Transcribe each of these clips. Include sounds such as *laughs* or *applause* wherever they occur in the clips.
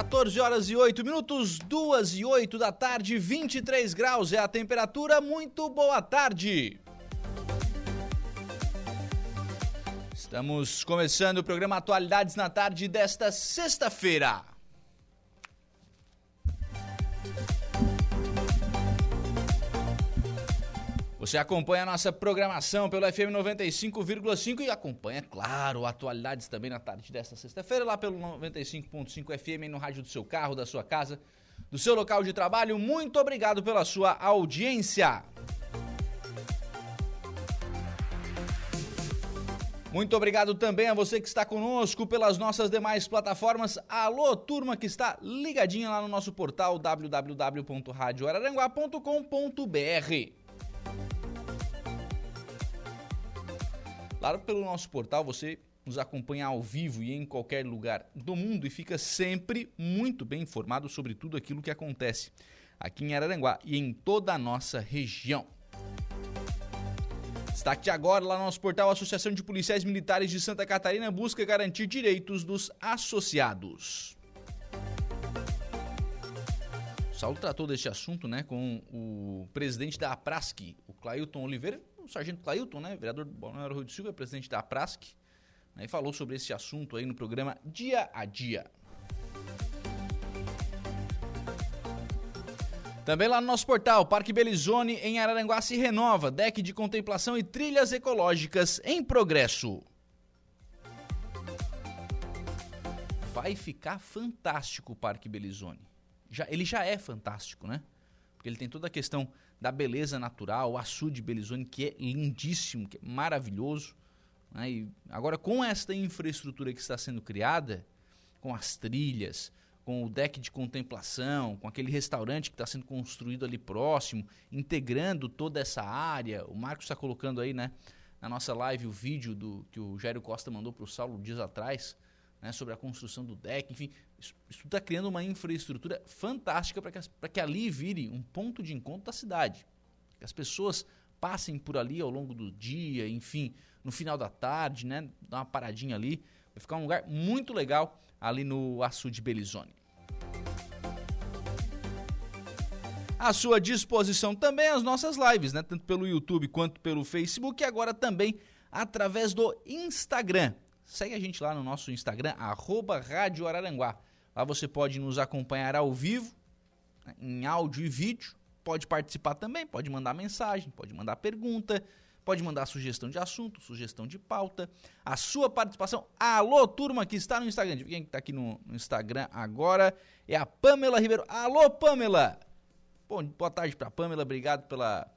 14 horas e 8 minutos, 2 e 8 da tarde, 23 graus é a temperatura. Muito boa tarde. Estamos começando o programa Atualidades na tarde desta sexta-feira. Você acompanha a nossa programação pelo FM 95,5 e acompanha, claro, atualidades também na tarde desta sexta-feira, lá pelo 95.5 FM no rádio do seu carro, da sua casa, do seu local de trabalho. Muito obrigado pela sua audiência. Muito obrigado também a você que está conosco pelas nossas demais plataformas. Alô, turma que está ligadinha lá no nosso portal www.radioararanguá.com.br. Claro, pelo nosso portal você nos acompanha ao vivo e em qualquer lugar do mundo e fica sempre muito bem informado sobre tudo aquilo que acontece aqui em Araranguá e em toda a nossa região. Destaque de agora lá no nosso portal, a Associação de Policiais Militares de Santa Catarina busca garantir direitos dos associados. O Saulo tratou deste assunto né, com o presidente da APRASC, o Clailton Oliveira, sargento Clailton, né, vereador do Balneário Rio do Silva, presidente da Prask, né, falou sobre esse assunto aí no programa Dia a Dia. Também lá no nosso portal, Parque Belizone em Araranguá se renova, deck de contemplação e trilhas ecológicas em progresso. Vai ficar fantástico o Parque Belizone. Já, ele já é fantástico, né? Porque ele tem toda a questão da beleza natural, o açude Belizone, que é lindíssimo, que é maravilhoso. Né? E agora, com esta infraestrutura que está sendo criada, com as trilhas, com o deck de contemplação, com aquele restaurante que está sendo construído ali próximo, integrando toda essa área. O Marcos está colocando aí, né, na nossa live o vídeo do que o Jairo Costa mandou para o Saulo dias atrás, né, sobre a construção do deck. Enfim, isso está criando uma infraestrutura fantástica para que, que ali vire um ponto de encontro da cidade. Que as pessoas passem por ali ao longo do dia, enfim, no final da tarde, né? Dar uma paradinha ali. Vai ficar um lugar muito legal ali no Açude Belizone. À sua disposição também as nossas lives, né? Tanto pelo YouTube quanto pelo Facebook e agora também através do Instagram. Segue a gente lá no nosso Instagram, arroba Rádio Araranguá. Lá você pode nos acompanhar ao vivo, né, em áudio e vídeo. Pode participar também, pode mandar mensagem, pode mandar pergunta, pode mandar sugestão de assunto, sugestão de pauta. A sua participação. Alô, turma que está no Instagram. Quem está aqui no, no, Instagram agora é a Pamela Ribeiro. Alô, Pamela! Bom, boa tarde para Pamela, obrigado pela,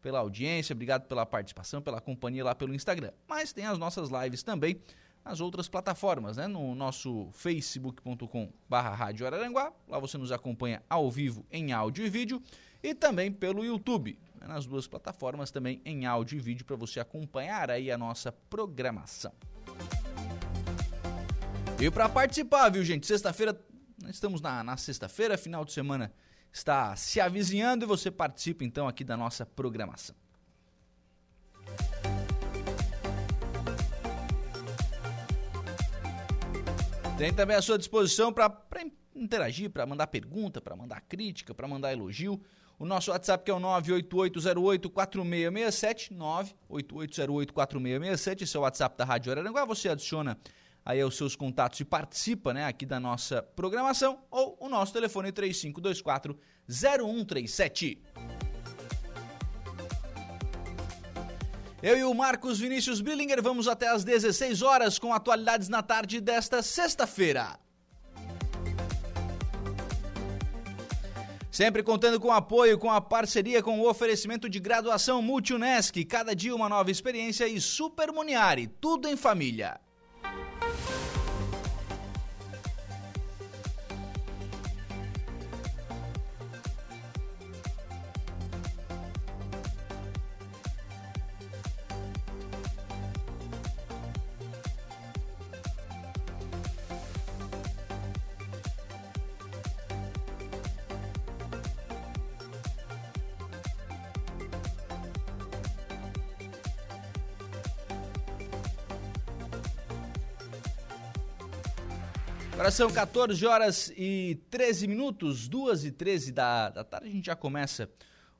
pela audiência, obrigado pela participação, pela companhia lá pelo Instagram. Mas tem as nossas lives também nas outras plataformas, né? No nosso facebook.com barra Rádio Araranguá, lá você nos acompanha ao vivo em áudio e vídeo, e também pelo YouTube, né? nas duas plataformas também em áudio e vídeo para você acompanhar aí a nossa programação. E para participar, viu gente, sexta-feira, estamos na, na sexta-feira, final de semana está se avizinhando e você participa então aqui da nossa programação. Tem também à sua disposição para interagir, para mandar pergunta, para mandar crítica, para mandar elogio. O nosso WhatsApp que é o 988084667, 988084667, esse é o WhatsApp da Rádio Araranguá. Você adiciona aí os seus contatos e participa né, aqui da nossa programação, ou o nosso telefone 3524 0137. Eu e o Marcos Vinícius Billinger vamos até às 16 horas com atualidades na tarde desta sexta-feira. Sempre contando com apoio, com a parceria, com o oferecimento de graduação Multunesc, cada dia uma nova experiência e Super Muniari, tudo em família. São 14 horas e 13 minutos, 2 e 13 da, da tarde. A gente já começa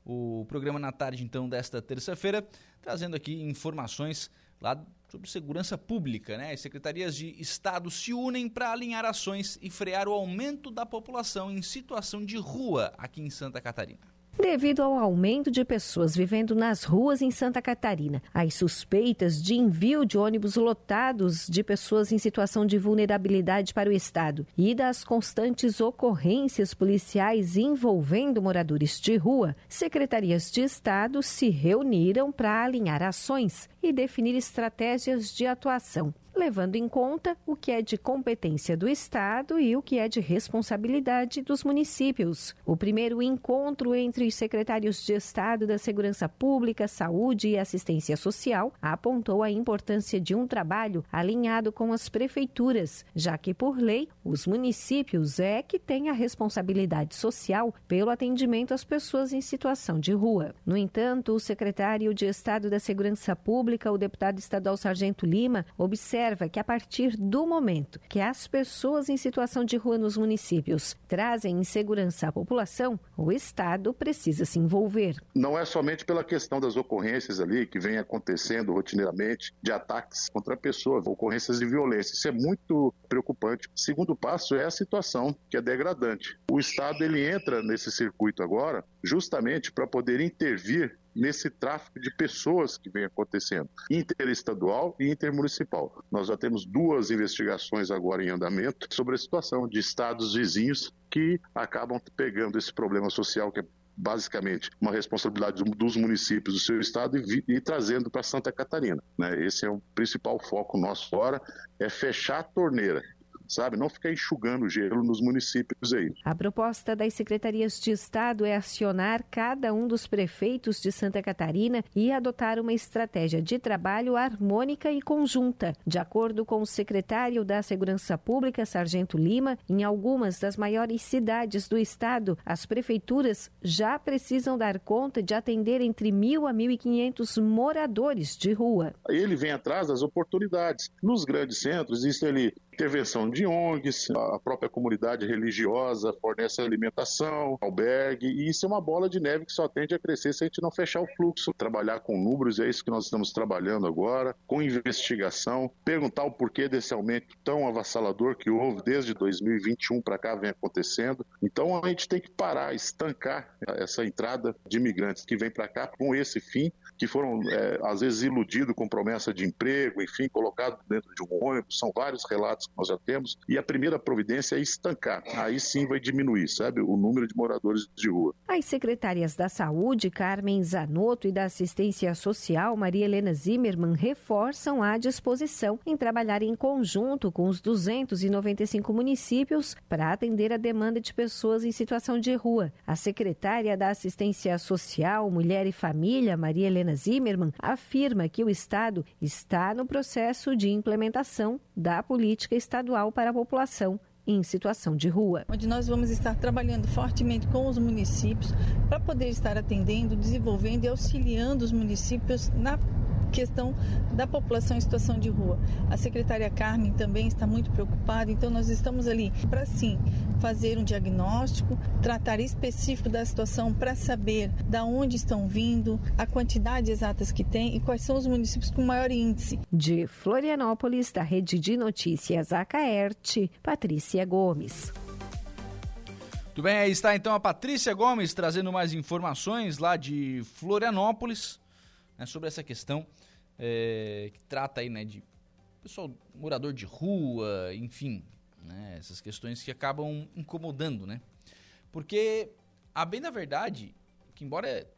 o programa na tarde, então, desta terça-feira, trazendo aqui informações lá sobre segurança pública. Né? As secretarias de Estado se unem para alinhar ações e frear o aumento da população em situação de rua aqui em Santa Catarina devido ao aumento de pessoas vivendo nas ruas em Santa Catarina. As suspeitas de envio de ônibus lotados de pessoas em situação de vulnerabilidade para o Estado e das constantes ocorrências policiais envolvendo moradores de rua, secretarias de Estado se reuniram para alinhar ações e definir estratégias de atuação levando em conta o que é de competência do Estado e o que é de responsabilidade dos municípios. O primeiro encontro entre os secretários de Estado da Segurança Pública, Saúde e Assistência Social apontou a importância de um trabalho alinhado com as prefeituras, já que, por lei, os municípios é que têm a responsabilidade social pelo atendimento às pessoas em situação de rua. No entanto, o secretário de Estado da Segurança Pública, o deputado estadual Sargento Lima, observa observa que a partir do momento que as pessoas em situação de rua nos municípios trazem insegurança à população, o Estado precisa se envolver. Não é somente pela questão das ocorrências ali que vem acontecendo rotineiramente de ataques contra a pessoa, ocorrências de violência. Isso é muito preocupante. O segundo passo é a situação que é degradante. O Estado ele entra nesse circuito agora justamente para poder intervir nesse tráfico de pessoas que vem acontecendo, interestadual e intermunicipal. Nós já temos duas investigações agora em andamento sobre a situação de estados vizinhos que acabam pegando esse problema social que é basicamente uma responsabilidade dos municípios do seu estado e, e trazendo para Santa Catarina. Né? Esse é o principal foco nosso agora, é fechar a torneira sabe? Não ficar enxugando gelo nos municípios aí. A proposta das secretarias de Estado é acionar cada um dos prefeitos de Santa Catarina e adotar uma estratégia de trabalho harmônica e conjunta. De acordo com o secretário da Segurança Pública, Sargento Lima, em algumas das maiores cidades do estado, as prefeituras já precisam dar conta de atender entre mil a mil e quinhentos moradores de rua. Ele vem atrás das oportunidades. Nos grandes centros, isso ele intervenção de ONGs, a própria comunidade religiosa fornece alimentação, albergue, e isso é uma bola de neve que só tende a crescer se a gente não fechar o fluxo. Trabalhar com números, é isso que nós estamos trabalhando agora, com investigação, perguntar o porquê desse aumento tão avassalador que houve desde 2021 para cá vem acontecendo. Então a gente tem que parar, estancar essa entrada de imigrantes que vem para cá com esse fim, que foram é, às vezes iludidos com promessa de emprego, enfim, colocados dentro de um ônibus. São vários relatos que nós já temos, e a primeira providência é estancar. Aí sim vai diminuir, sabe, o número de moradores de rua. As secretárias da Saúde, Carmen Zanotto, e da Assistência Social, Maria Helena Zimmermann, reforçam a disposição em trabalhar em conjunto com os 295 municípios para atender a demanda de pessoas em situação de rua. A secretária da Assistência Social, Mulher e Família, Maria Helena Zimmermann, afirma que o Estado está no processo de implementação da política estadual para a população em situação de rua. Onde nós vamos estar trabalhando fortemente com os municípios para poder estar atendendo, desenvolvendo e auxiliando os municípios na questão da população em situação de rua. A secretária Carmen também está muito preocupada, então nós estamos ali para sim fazer um diagnóstico, tratar específico da situação para saber da onde estão vindo, a quantidade exatas que tem e quais são os municípios com maior índice. De Florianópolis, da Rede de Notícias Acaerte, Patrícia Gomes. Tudo bem, aí está então a Patrícia Gomes trazendo mais informações lá de Florianópolis né, sobre essa questão é, que trata aí, né, de pessoal morador de rua, enfim, né, essas questões que acabam incomodando, né? Porque a bem da verdade, que embora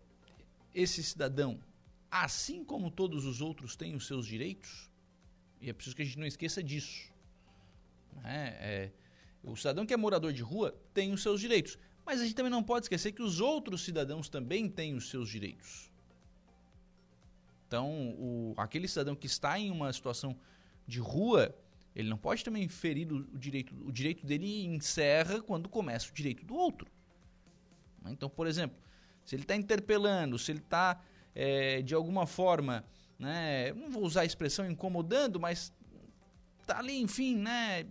esse cidadão, assim como todos os outros, tem os seus direitos, e é preciso que a gente não esqueça disso. Né? É, o cidadão que é morador de rua tem os seus direitos, mas a gente também não pode esquecer que os outros cidadãos também têm os seus direitos. Então, o, aquele cidadão que está em uma situação de rua, ele não pode também ferir o, o direito. O direito dele encerra quando começa o direito do outro. Então, por exemplo, se ele está interpelando, se ele está, é, de alguma forma, né, não vou usar a expressão incomodando, mas está ali, enfim, né,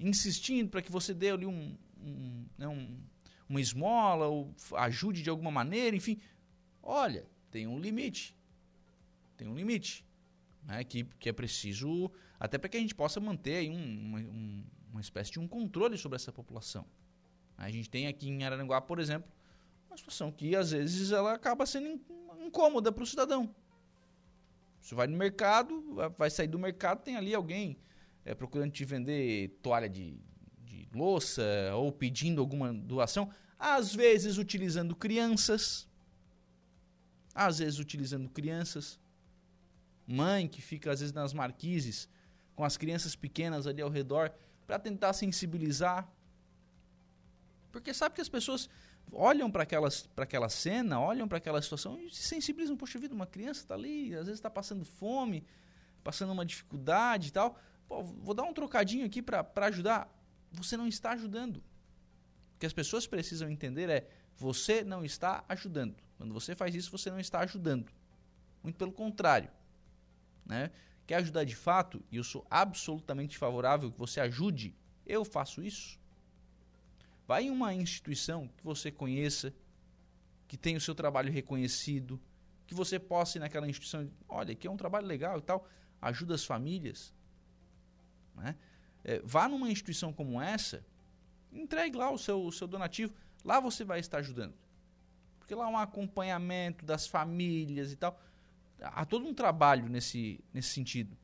insistindo para que você dê ali um, um, né, um, uma esmola ou ajude de alguma maneira, enfim. Olha, tem um limite. Tem um limite. Né, que, que é preciso, até para que a gente possa manter aí um, uma, um, uma espécie de um controle sobre essa população. A gente tem aqui em Araranguá, por exemplo, uma situação que às vezes ela acaba sendo incômoda para o cidadão. Você vai no mercado, vai sair do mercado, tem ali alguém é, procurando te vender toalha de, de louça ou pedindo alguma doação, às vezes utilizando crianças, às vezes utilizando crianças, mãe que fica às vezes nas marquises com as crianças pequenas ali ao redor para tentar sensibilizar. Porque sabe que as pessoas olham para aquela cena, olham para aquela situação e se sensibilizam. Poxa vida, uma criança está ali, às vezes está passando fome, passando uma dificuldade e tal. Pô, vou dar um trocadinho aqui para ajudar. Você não está ajudando. O que as pessoas precisam entender é: você não está ajudando. Quando você faz isso, você não está ajudando. Muito pelo contrário. Né? Quer ajudar de fato? E eu sou absolutamente favorável que você ajude. Eu faço isso. Vai em uma instituição que você conheça, que tenha o seu trabalho reconhecido, que você possa ir naquela instituição, olha, aqui é um trabalho legal e tal, ajuda as famílias. Né? É, vá numa instituição como essa, entregue lá o seu, o seu donativo, lá você vai estar ajudando. Porque lá há um acompanhamento das famílias e tal. Há todo um trabalho nesse, nesse sentido.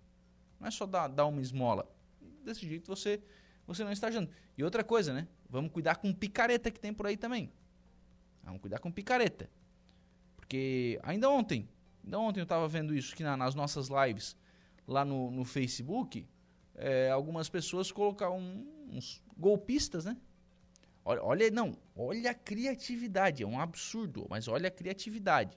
Não é só dar, dar uma esmola. Desse jeito você, você não está ajudando. E outra coisa, né? Vamos cuidar com picareta que tem por aí também. Vamos cuidar com picareta. Porque ainda ontem, ainda ontem eu estava vendo isso, que na, nas nossas lives lá no, no Facebook, é, algumas pessoas colocaram uns golpistas, né? Olha, olha, não, olha a criatividade, é um absurdo, mas olha a criatividade.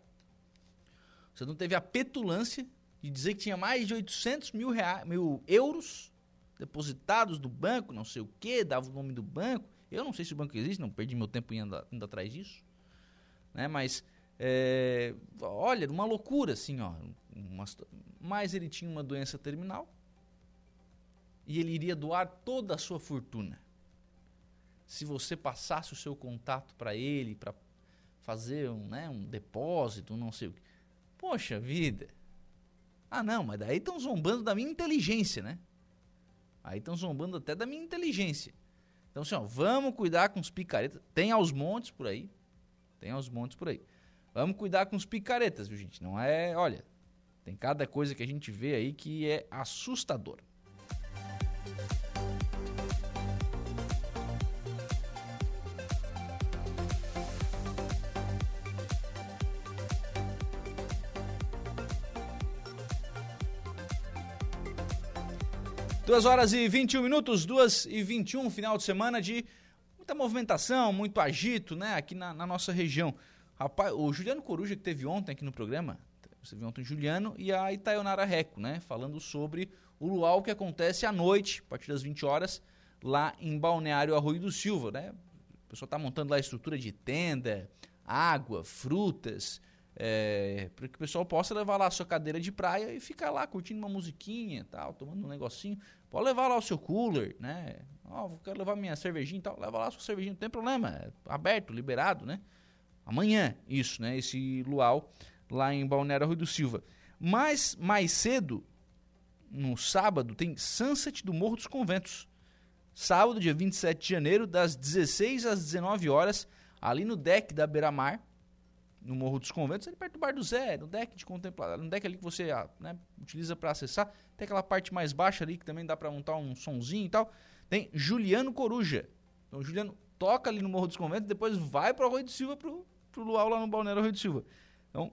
Você não teve a petulância de dizer que tinha mais de 800 mil, reais, mil euros depositados do banco, não sei o que, dava o nome do banco. Eu não sei se o banco existe, não perdi meu tempo indo, indo atrás disso. Né? Mas, é, olha, uma loucura assim, ó. Uma, mas ele tinha uma doença terminal e ele iria doar toda a sua fortuna. Se você passasse o seu contato para ele, para fazer um, né, um depósito, não sei o que. Poxa vida. Ah, não, mas daí estão zombando da minha inteligência, né? Aí estão zombando até da minha inteligência. Então, assim, ó, vamos cuidar com os picaretas. Tem aos montes por aí. Tem aos montes por aí. Vamos cuidar com os picaretas, viu, gente? Não é. Olha, tem cada coisa que a gente vê aí que é assustador. Duas horas e 21 minutos, duas e 21, final de semana de muita movimentação, muito agito, né, aqui na, na nossa região. Rapaz, o Juliano Coruja que teve ontem aqui no programa, você viu ontem o Juliano e a Itaionara Reco, né, falando sobre o luau que acontece à noite, a partir das 20 horas, lá em Balneário Arroio do Silva, né? O pessoal está montando lá a estrutura de tenda, água, frutas, é, para que o pessoal possa levar lá a sua cadeira de praia e ficar lá curtindo uma musiquinha, tal, tomando um negocinho. Pode levar lá o seu cooler, né? Ó, oh, quero levar minha cervejinha e tal. Leva lá a sua cervejinha, não tem problema. É aberto, liberado, né? Amanhã, isso, né? Esse luau lá em Balneário Rui do Silva. Mas mais cedo, no sábado, tem Sunset do Morro dos Conventos. Sábado, dia 27 de janeiro, das 16 às 19 horas, ali no deck da Beira Mar no Morro dos Conventos, ali perto do Bar do Zé, no deck de contemplação, no deck ali que você ah, né, utiliza para acessar. Tem aquela parte mais baixa ali que também dá para montar um sonzinho e tal. Tem Juliano Coruja. Então, Juliano toca ali no Morro dos Conventos, depois vai para o Arroio de Silva, pro, pro Luau lá no Balneário Arroio de Silva. Então,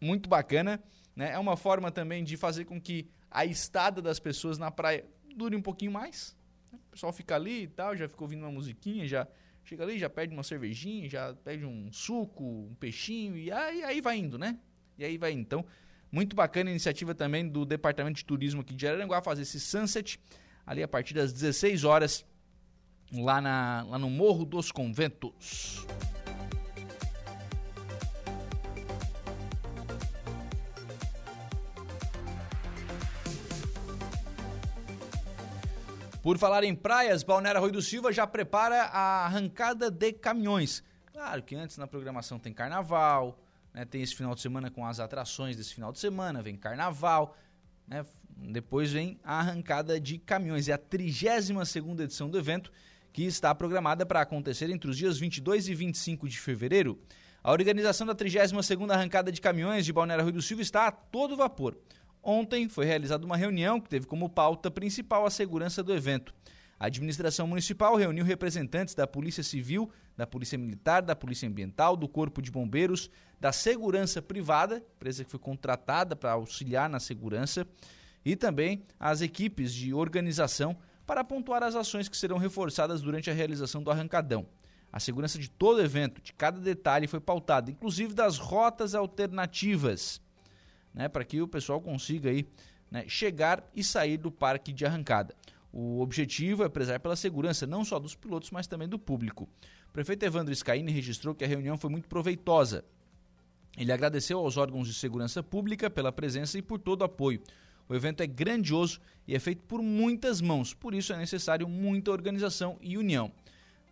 muito bacana. Né? É uma forma também de fazer com que a estada das pessoas na praia dure um pouquinho mais. Né? O pessoal fica ali e tal, já ficou ouvindo uma musiquinha, já Chega ali, já pede uma cervejinha, já pede um suco, um peixinho, e aí, aí vai indo, né? E aí vai indo. Então, muito bacana a iniciativa também do Departamento de Turismo aqui de Araranguá fazer esse sunset ali a partir das 16 horas lá, na, lá no Morro dos Conventos. Por falar em praias, Balneário Rui do Silva já prepara a arrancada de caminhões. Claro que antes na programação tem carnaval, né, tem esse final de semana com as atrações desse final de semana, vem carnaval, né, depois vem a arrancada de caminhões. É a 32 segunda edição do evento que está programada para acontecer entre os dias 22 e 25 de fevereiro. A organização da 32 segunda arrancada de caminhões de Balneário Rui do Silva está a todo vapor. Ontem foi realizada uma reunião que teve como pauta principal a segurança do evento. A administração municipal reuniu representantes da Polícia Civil, da Polícia Militar, da Polícia Ambiental, do Corpo de Bombeiros, da Segurança Privada, empresa que foi contratada para auxiliar na segurança, e também as equipes de organização para pontuar as ações que serão reforçadas durante a realização do arrancadão. A segurança de todo o evento, de cada detalhe, foi pautada, inclusive das rotas alternativas né, para que o pessoal consiga aí, né, chegar e sair do parque de arrancada. O objetivo é prezar pela segurança não só dos pilotos, mas também do público. O prefeito Evandro Scaini registrou que a reunião foi muito proveitosa. Ele agradeceu aos órgãos de segurança pública pela presença e por todo o apoio. O evento é grandioso e é feito por muitas mãos, por isso é necessário muita organização e união.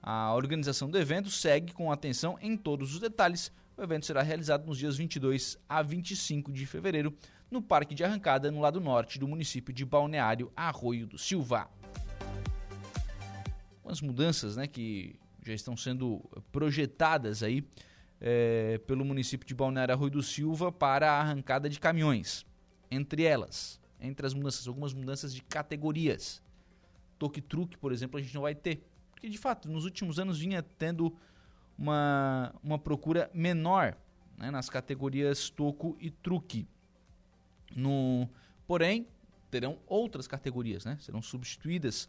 A organização do evento segue com atenção em todos os detalhes, o evento será realizado nos dias 22 a 25 de fevereiro no Parque de Arrancada, no lado norte do município de Balneário Arroio do Silva. Umas mudanças né, que já estão sendo projetadas aí é, pelo município de Balneário Arroio do Silva para a arrancada de caminhões. Entre elas, entre as mudanças, algumas mudanças de categorias. Toque-truque, por exemplo, a gente não vai ter. Porque, de fato, nos últimos anos vinha tendo uma, uma procura menor né, nas categorias toco e truque. No, porém, terão outras categorias, né? serão substituídas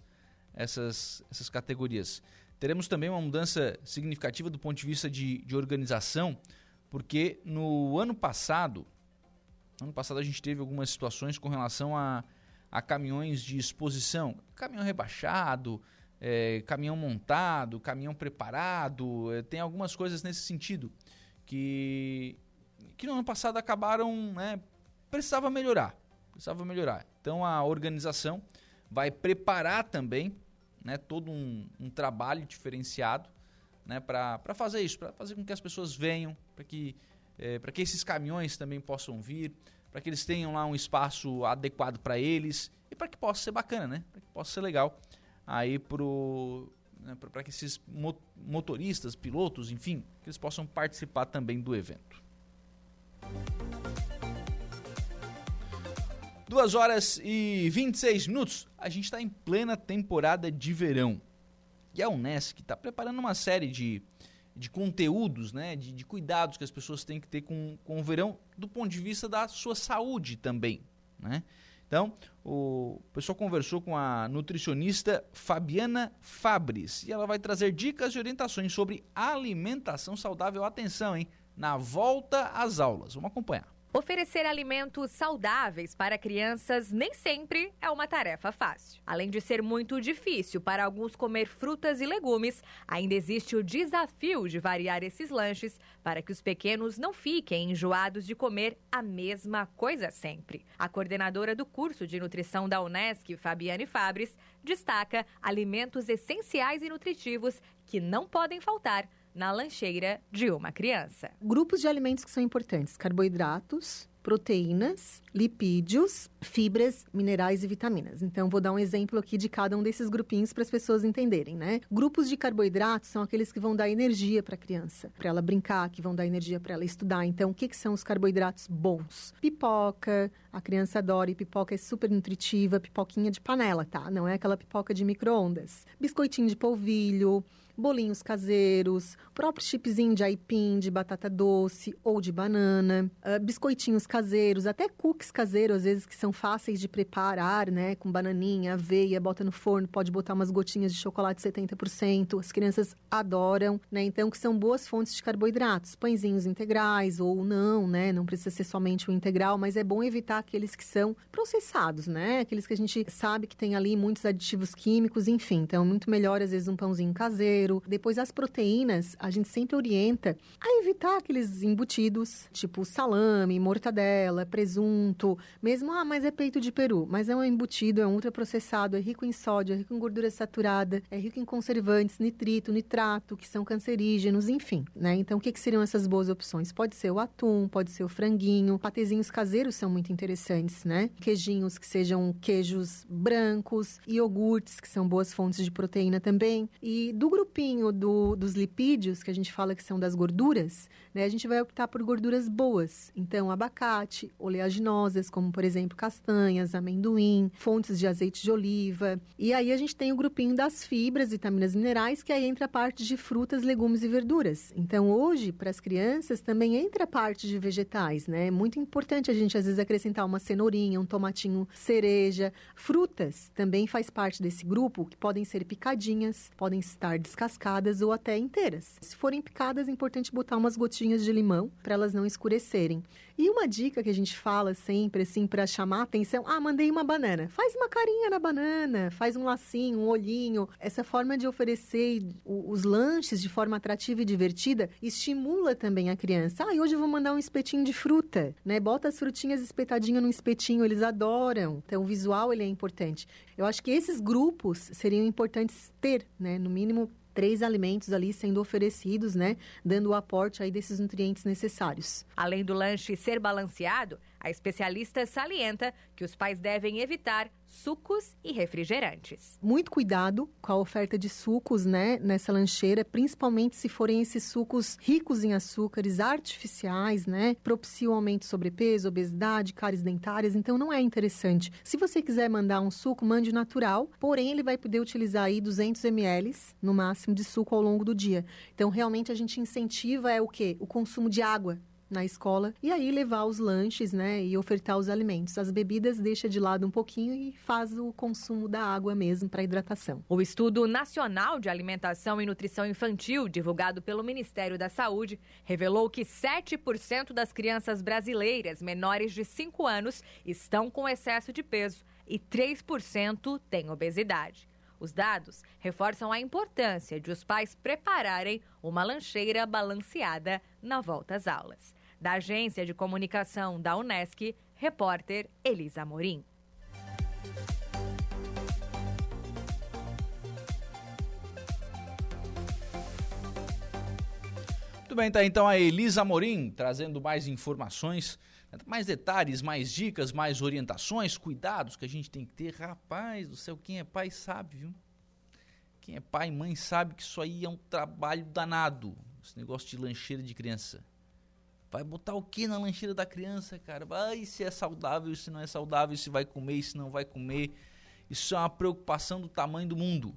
essas, essas categorias. Teremos também uma mudança significativa do ponto de vista de, de organização, porque no ano passado, ano passado a gente teve algumas situações com relação a, a caminhões de exposição, caminhão rebaixado, é, caminhão montado, caminhão preparado, é, tem algumas coisas nesse sentido que, que no ano passado acabaram, né, precisava melhorar, precisava melhorar. Então a organização vai preparar também, né, todo um, um trabalho diferenciado, né, para fazer isso, para fazer com que as pessoas venham, para que é, que esses caminhões também possam vir, para que eles tenham lá um espaço adequado para eles e para que possa ser bacana, né? Para que possa ser legal aí né, para que esses motoristas, pilotos, enfim, que eles possam participar também do evento. Duas horas e 26 minutos, a gente está em plena temporada de verão. E a Unesc está preparando uma série de, de conteúdos, né, de, de, cuidados que as pessoas têm que ter com, com o verão do ponto de vista da sua saúde também. Né? Então, o pessoal conversou com a nutricionista Fabiana Fabris e ela vai trazer dicas e orientações sobre alimentação saudável. Atenção, hein? Na volta às aulas. Vamos acompanhar. Oferecer alimentos saudáveis para crianças nem sempre é uma tarefa fácil. Além de ser muito difícil para alguns comer frutas e legumes, ainda existe o desafio de variar esses lanches para que os pequenos não fiquem enjoados de comer a mesma coisa sempre. A coordenadora do curso de nutrição da Unesc, Fabiane Fabres, destaca alimentos essenciais e nutritivos que não podem faltar na lancheira de uma criança. Grupos de alimentos que são importantes: carboidratos, proteínas, lipídios, fibras, minerais e vitaminas. Então, vou dar um exemplo aqui de cada um desses grupinhos para as pessoas entenderem, né? Grupos de carboidratos são aqueles que vão dar energia para a criança, para ela brincar, que vão dar energia para ela estudar. Então, o que, que são os carboidratos bons? Pipoca, a criança adora e pipoca é super nutritiva, pipoquinha de panela, tá? Não é aquela pipoca de micro-ondas. Biscoitinho de polvilho, bolinhos caseiros, próprio chipzinho de aipim, de batata doce ou de banana, uh, biscoitinhos caseiros, até cookies caseiros, às vezes que são fáceis de preparar, né? Com bananinha, aveia, bota no forno, pode botar umas gotinhas de chocolate 70%. As crianças adoram, né? Então, que são boas fontes de carboidratos. Pãezinhos integrais ou não, né? Não precisa ser somente o integral, mas é bom evitar aqueles que são processados, né? Aqueles que a gente sabe que tem ali muitos aditivos químicos, enfim. Então, muito melhor, às vezes, um pãozinho caseiro Depois, as proteínas, a gente sempre orienta a evitar aqueles embutidos, tipo salame, mortadela, presunto, mesmo, ah, mas é peito de peru, mas é um embutido, é um ultraprocessado, é rico em sódio, é rico em gordura saturada, é rico em conservantes, nitrito, nitrato, que são cancerígenos, enfim, né? Então, o que, que seriam essas boas opções? Pode ser o atum, pode ser o franguinho, patezinhos caseiros são muito interessantes, né? Queijinhos que sejam queijos brancos, iogurtes, que são boas fontes de proteína também. E do grupinho do, dos lipídios, que a gente fala que são das gorduras, né? A gente vai optar por gorduras boas. Então, abacate, oleaginosas, como por exemplo castanhas, amendoim, fontes de azeite de oliva. E aí a gente tem o grupinho das fibras, vitaminas minerais, que aí entra a parte de frutas, legumes e verduras. Então, hoje, para as crianças, também entra a parte de vegetais, né? É muito importante a gente, às vezes, acrescentar uma cenourinha, um tomatinho cereja. Frutas também faz parte desse grupo, que podem ser picadinhas, podem estar descascadas ou até inteiras. Se forem picadas, é importante botar umas gotinhas de limão para elas não escurecerem. E uma dica que a gente fala sempre, assim, para chamar a atenção: ah, mandei uma banana. Faz uma carinha na banana, faz um lacinho, um olhinho. Essa forma de oferecer os lanches de forma atrativa e divertida estimula também a criança. Ah, hoje eu vou mandar um espetinho de fruta, né? Bota as frutinhas espetadinho no espetinho, eles adoram. Então, o visual ele é importante. Eu acho que esses grupos seriam importantes ter, né? No mínimo três alimentos ali sendo oferecidos, né, dando o aporte aí desses nutrientes necessários. Além do lanche ser balanceado, a especialista salienta que os pais devem evitar sucos e refrigerantes. Muito cuidado com a oferta de sucos, né, nessa lancheira, principalmente se forem esses sucos ricos em açúcares artificiais, né, propiciam aumento de sobrepeso, obesidade, cáries dentárias, então não é interessante. Se você quiser mandar um suco, mande natural, porém ele vai poder utilizar aí 200 ml no máximo de suco ao longo do dia. Então realmente a gente incentiva é o quê? O consumo de água na escola e aí levar os lanches, né, e ofertar os alimentos. As bebidas deixa de lado um pouquinho e faz o consumo da água mesmo para hidratação. O estudo nacional de alimentação e nutrição infantil, divulgado pelo Ministério da Saúde, revelou que 7% das crianças brasileiras menores de 5 anos estão com excesso de peso e 3% têm obesidade. Os dados reforçam a importância de os pais prepararem uma lancheira balanceada na volta às aulas. Da Agência de Comunicação da Unesc, repórter Elisa Morim. Muito bem, tá então a Elisa Morim trazendo mais informações, mais detalhes, mais dicas, mais orientações, cuidados que a gente tem que ter. Rapaz do céu, quem é pai sabe, viu? Quem é pai e mãe sabe que isso aí é um trabalho danado. Esse negócio de lancheira de criança. Vai botar o que na lancheira da criança, cara? Vai se é saudável, se não é saudável, se vai comer, se não vai comer. Isso é uma preocupação do tamanho do mundo.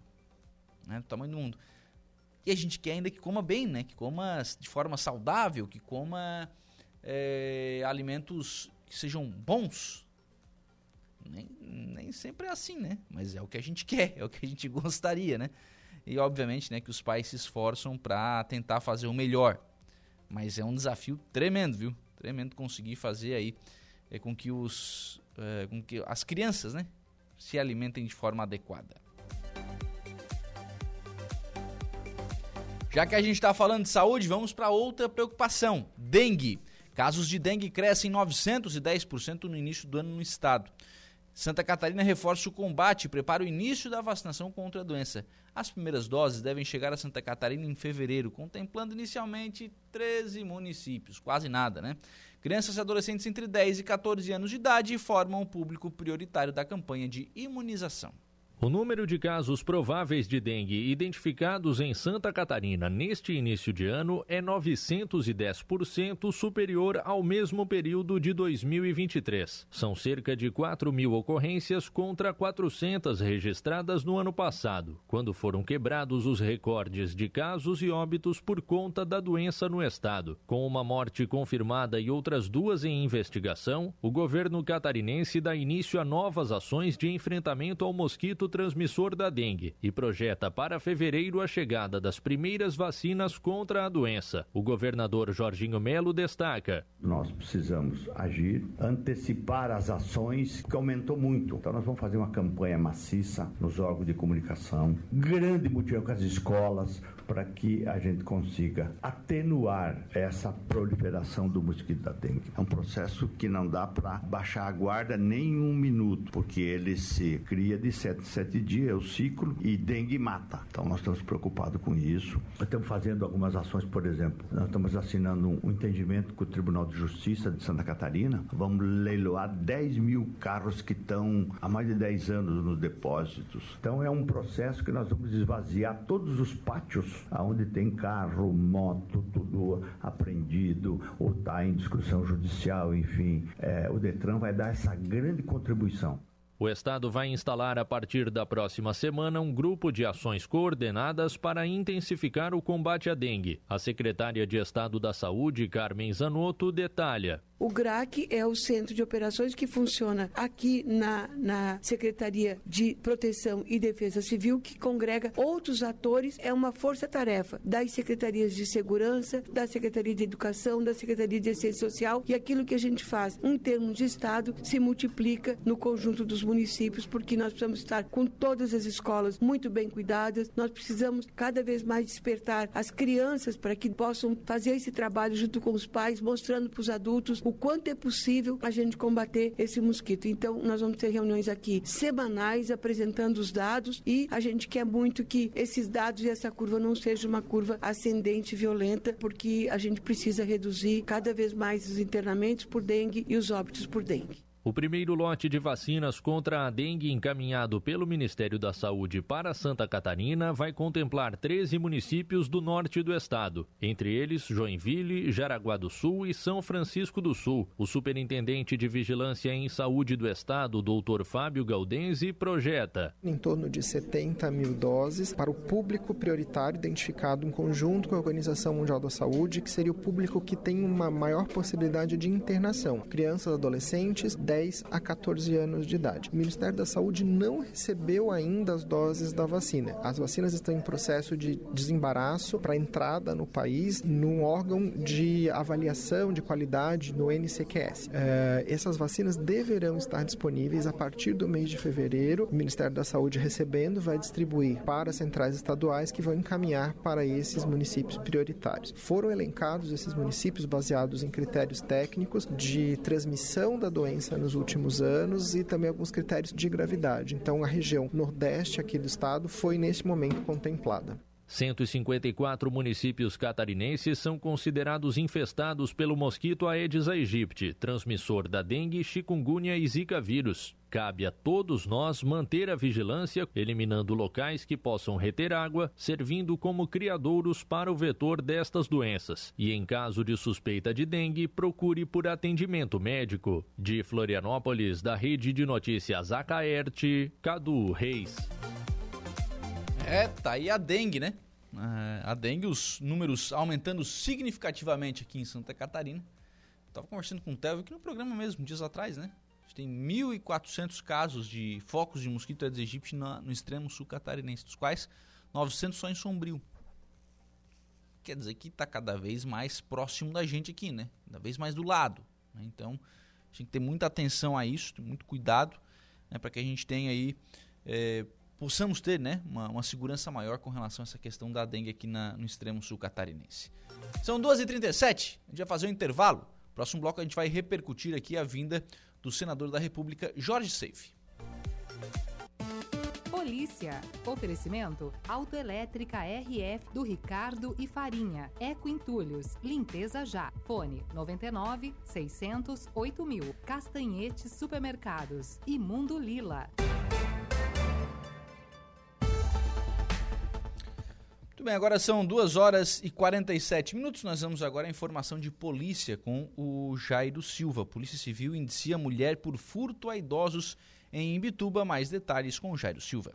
Né? Do tamanho do mundo. E a gente quer ainda que coma bem, né? Que coma de forma saudável, que coma é, alimentos que sejam bons. Nem, nem sempre é assim, né? Mas é o que a gente *laughs* quer, é o que a gente gostaria, né? E obviamente, né, que os pais se esforçam para tentar fazer o melhor. Mas é um desafio tremendo, viu? Tremendo conseguir fazer aí é, com que os é, com que as crianças, né, se alimentem de forma adequada. Já que a gente está falando de saúde, vamos para outra preocupação: dengue. Casos de dengue crescem 910% no início do ano no estado. Santa Catarina reforça o combate e prepara o início da vacinação contra a doença. As primeiras doses devem chegar a Santa Catarina em fevereiro, contemplando inicialmente 13 municípios, quase nada, né? Crianças e adolescentes entre 10 e 14 anos de idade formam o público prioritário da campanha de imunização. O número de casos prováveis de dengue identificados em Santa Catarina neste início de ano é 910% superior ao mesmo período de 2023. São cerca de 4 mil ocorrências contra 400 registradas no ano passado, quando foram quebrados os recordes de casos e óbitos por conta da doença no estado. Com uma morte confirmada e outras duas em investigação, o governo catarinense dá início a novas ações de enfrentamento ao mosquito mosquito transmissor da dengue e projeta para fevereiro a chegada das primeiras vacinas contra a doença. O governador Jorginho Melo destaca: Nós precisamos agir, antecipar as ações que aumentou muito. Então nós vamos fazer uma campanha maciça nos órgãos de comunicação, grande mutirão com as escolas, para que a gente consiga atenuar essa proliferação do mosquito da dengue. É um processo que não dá para baixar a guarda nem um minuto, porque ele se cria de 7 em 7 dias, é o ciclo, e dengue mata. Então nós estamos preocupados com isso. Estamos fazendo algumas ações, por exemplo, nós estamos assinando um entendimento com o Tribunal de Justiça de Santa Catarina. Vamos leiloar 10 mil carros que estão há mais de 10 anos nos depósitos. Então é um processo que nós vamos esvaziar todos os pátios onde tem carro, moto, tudo apreendido ou está em discussão judicial, enfim, é, o Detran vai dar essa grande contribuição. O Estado vai instalar a partir da próxima semana um grupo de ações coordenadas para intensificar o combate à dengue. A secretária de Estado da Saúde, Carmen Zanotto, detalha. O GRAC é o centro de operações que funciona aqui na, na Secretaria de Proteção e Defesa Civil, que congrega outros atores. É uma força-tarefa das secretarias de segurança, da Secretaria de Educação, da Secretaria de Assistência Social e aquilo que a gente faz em termos de Estado se multiplica no conjunto dos municípios, porque nós precisamos estar com todas as escolas muito bem cuidadas. Nós precisamos cada vez mais despertar as crianças para que possam fazer esse trabalho junto com os pais, mostrando para os adultos o quanto é possível a gente combater esse mosquito. Então, nós vamos ter reuniões aqui semanais apresentando os dados e a gente quer muito que esses dados e essa curva não seja uma curva ascendente violenta, porque a gente precisa reduzir cada vez mais os internamentos por dengue e os óbitos por dengue. O primeiro lote de vacinas contra a dengue encaminhado pelo Ministério da Saúde para Santa Catarina vai contemplar 13 municípios do norte do estado, entre eles Joinville, Jaraguá do Sul e São Francisco do Sul. O superintendente de Vigilância em Saúde do estado, Dr. Fábio Galdense, projeta em torno de 70 mil doses para o público prioritário identificado em conjunto com a Organização Mundial da Saúde, que seria o público que tem uma maior possibilidade de internação, crianças, adolescentes, 10 a 14 anos de idade. O Ministério da Saúde não recebeu ainda as doses da vacina. As vacinas estão em processo de desembaraço para entrada no país num órgão de avaliação de qualidade no NCQS. É, essas vacinas deverão estar disponíveis a partir do mês de fevereiro. O Ministério da Saúde recebendo vai distribuir para centrais estaduais que vão encaminhar para esses municípios prioritários. Foram elencados esses municípios baseados em critérios técnicos de transmissão da doença no nos últimos anos e também alguns critérios de gravidade. Então, a região nordeste aqui do estado foi neste momento contemplada. 154 municípios catarinenses são considerados infestados pelo mosquito Aedes aegypti, transmissor da dengue, chikungunya e zika vírus. Cabe a todos nós manter a vigilância, eliminando locais que possam reter água, servindo como criadouros para o vetor destas doenças. E em caso de suspeita de dengue, procure por atendimento médico. De Florianópolis, da Rede de Notícias Acaerte, Cadu Reis. É, tá aí a dengue, né? É, a dengue, os números aumentando significativamente aqui em Santa Catarina. Estava conversando com o Theo aqui no programa mesmo, dias atrás, né? A gente tem 1.400 casos de focos de mosquito Aedes aegypti no, no extremo sul catarinense, dos quais 900 só em Sombrio. Quer dizer que está cada vez mais próximo da gente aqui, né? Cada vez mais do lado. Né? Então, a gente tem que ter muita atenção a isso, muito cuidado, né? para que a gente tenha aí é, possamos ter né, uma, uma, segurança maior com relação a essa questão da dengue aqui na, no extremo sul catarinense. São 2h37, a gente vai fazer um intervalo. Próximo bloco a gente vai repercutir aqui a vinda do senador da República, Jorge Seife. Polícia. Oferecimento Autoelétrica RF do Ricardo e Farinha. Eco Entulhos. Limpeza já. Fone 99 600 8000. Castanhetes Supermercados. E Mundo Lila. Bem, agora são 2 horas e 47 minutos. Nós vamos agora à informação de polícia com o Jairo Silva. Polícia Civil indicia mulher por furto a idosos em Imbituba. Mais detalhes com o Jairo Silva.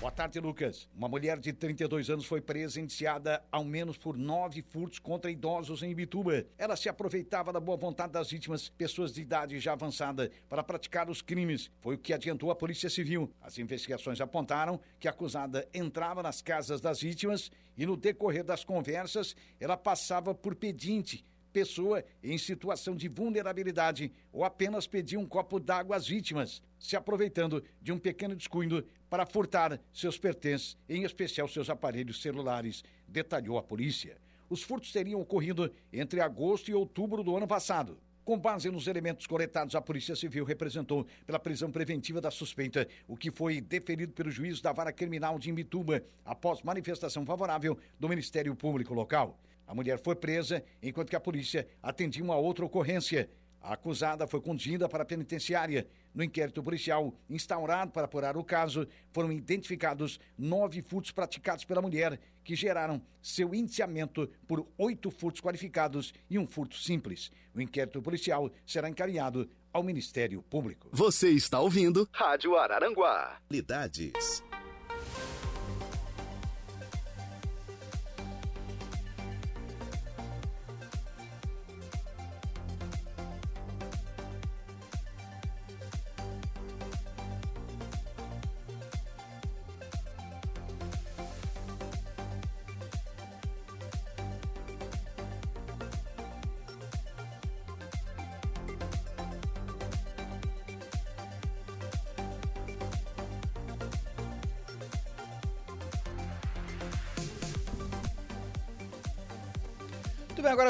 Boa tarde, Lucas. Uma mulher de 32 anos foi presa indiciada ao menos por nove furtos contra idosos em Ibituba. Ela se aproveitava da boa vontade das vítimas, pessoas de idade já avançada, para praticar os crimes. Foi o que adiantou a Polícia Civil. As investigações apontaram que a acusada entrava nas casas das vítimas e, no decorrer das conversas, ela passava por pedinte pessoa em situação de vulnerabilidade ou apenas pedia um copo d'água às vítimas, se aproveitando de um pequeno descuido para furtar seus pertences, em especial seus aparelhos celulares, detalhou a polícia. Os furtos teriam ocorrido entre agosto e outubro do ano passado. Com base nos elementos coletados, a Polícia Civil representou pela prisão preventiva da suspeita, o que foi deferido pelo juiz da Vara Criminal de Imbituba, após manifestação favorável do Ministério Público local. A mulher foi presa enquanto que a polícia atendia uma outra ocorrência. A acusada foi conduzida para a penitenciária. No inquérito policial instaurado para apurar o caso, foram identificados nove furtos praticados pela mulher, que geraram seu indiciamento por oito furtos qualificados e um furto simples. O inquérito policial será encaminhado ao Ministério Público. Você está ouvindo Rádio Araranguá. Lidades.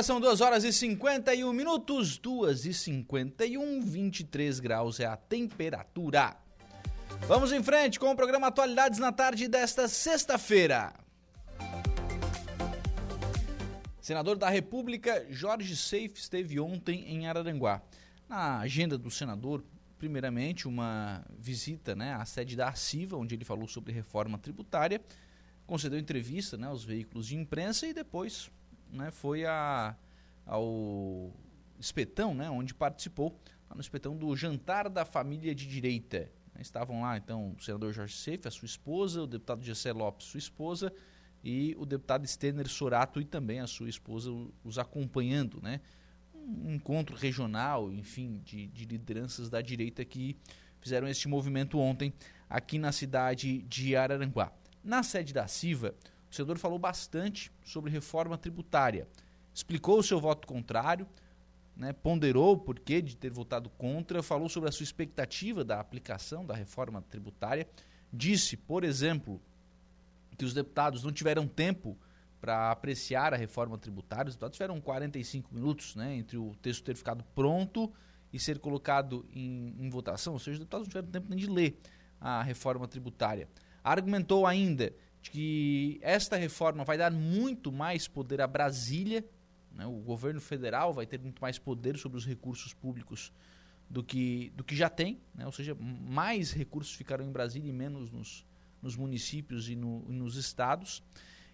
Agora são 2 horas e 51 minutos, 2 e 51, 23 graus é a temperatura. Vamos em frente com o programa Atualidades na tarde desta sexta-feira. Senador da República Jorge Seif esteve ontem em Araranguá. Na agenda do senador, primeiramente, uma visita né, à sede da ACIVA, onde ele falou sobre reforma tributária, concedeu entrevista né, aos veículos de imprensa e depois né, foi a, ao Espetão, né, onde participou, no Espetão do Jantar da Família de Direita. Estavam lá, então, o senador Jorge Seif, a sua esposa, o deputado Gessé Lopes, sua esposa, e o deputado Stener Sorato e também a sua esposa os acompanhando, né? Um encontro regional, enfim, de, de lideranças da direita que fizeram este movimento ontem aqui na cidade de Araranguá. Na sede da CIVA, o senador falou bastante sobre reforma tributária. Explicou o seu voto contrário, né, ponderou o porquê de ter votado contra, falou sobre a sua expectativa da aplicação da reforma tributária. Disse, por exemplo, que os deputados não tiveram tempo para apreciar a reforma tributária. Os deputados tiveram 45 minutos né, entre o texto ter ficado pronto e ser colocado em, em votação, ou seja, os deputados não tiveram tempo nem de ler a reforma tributária. Argumentou ainda de que esta reforma vai dar muito mais poder a Brasília, né? o governo federal vai ter muito mais poder sobre os recursos públicos do que, do que já tem, né? ou seja, mais recursos ficarão em Brasília e menos nos, nos municípios e, no, nos estados.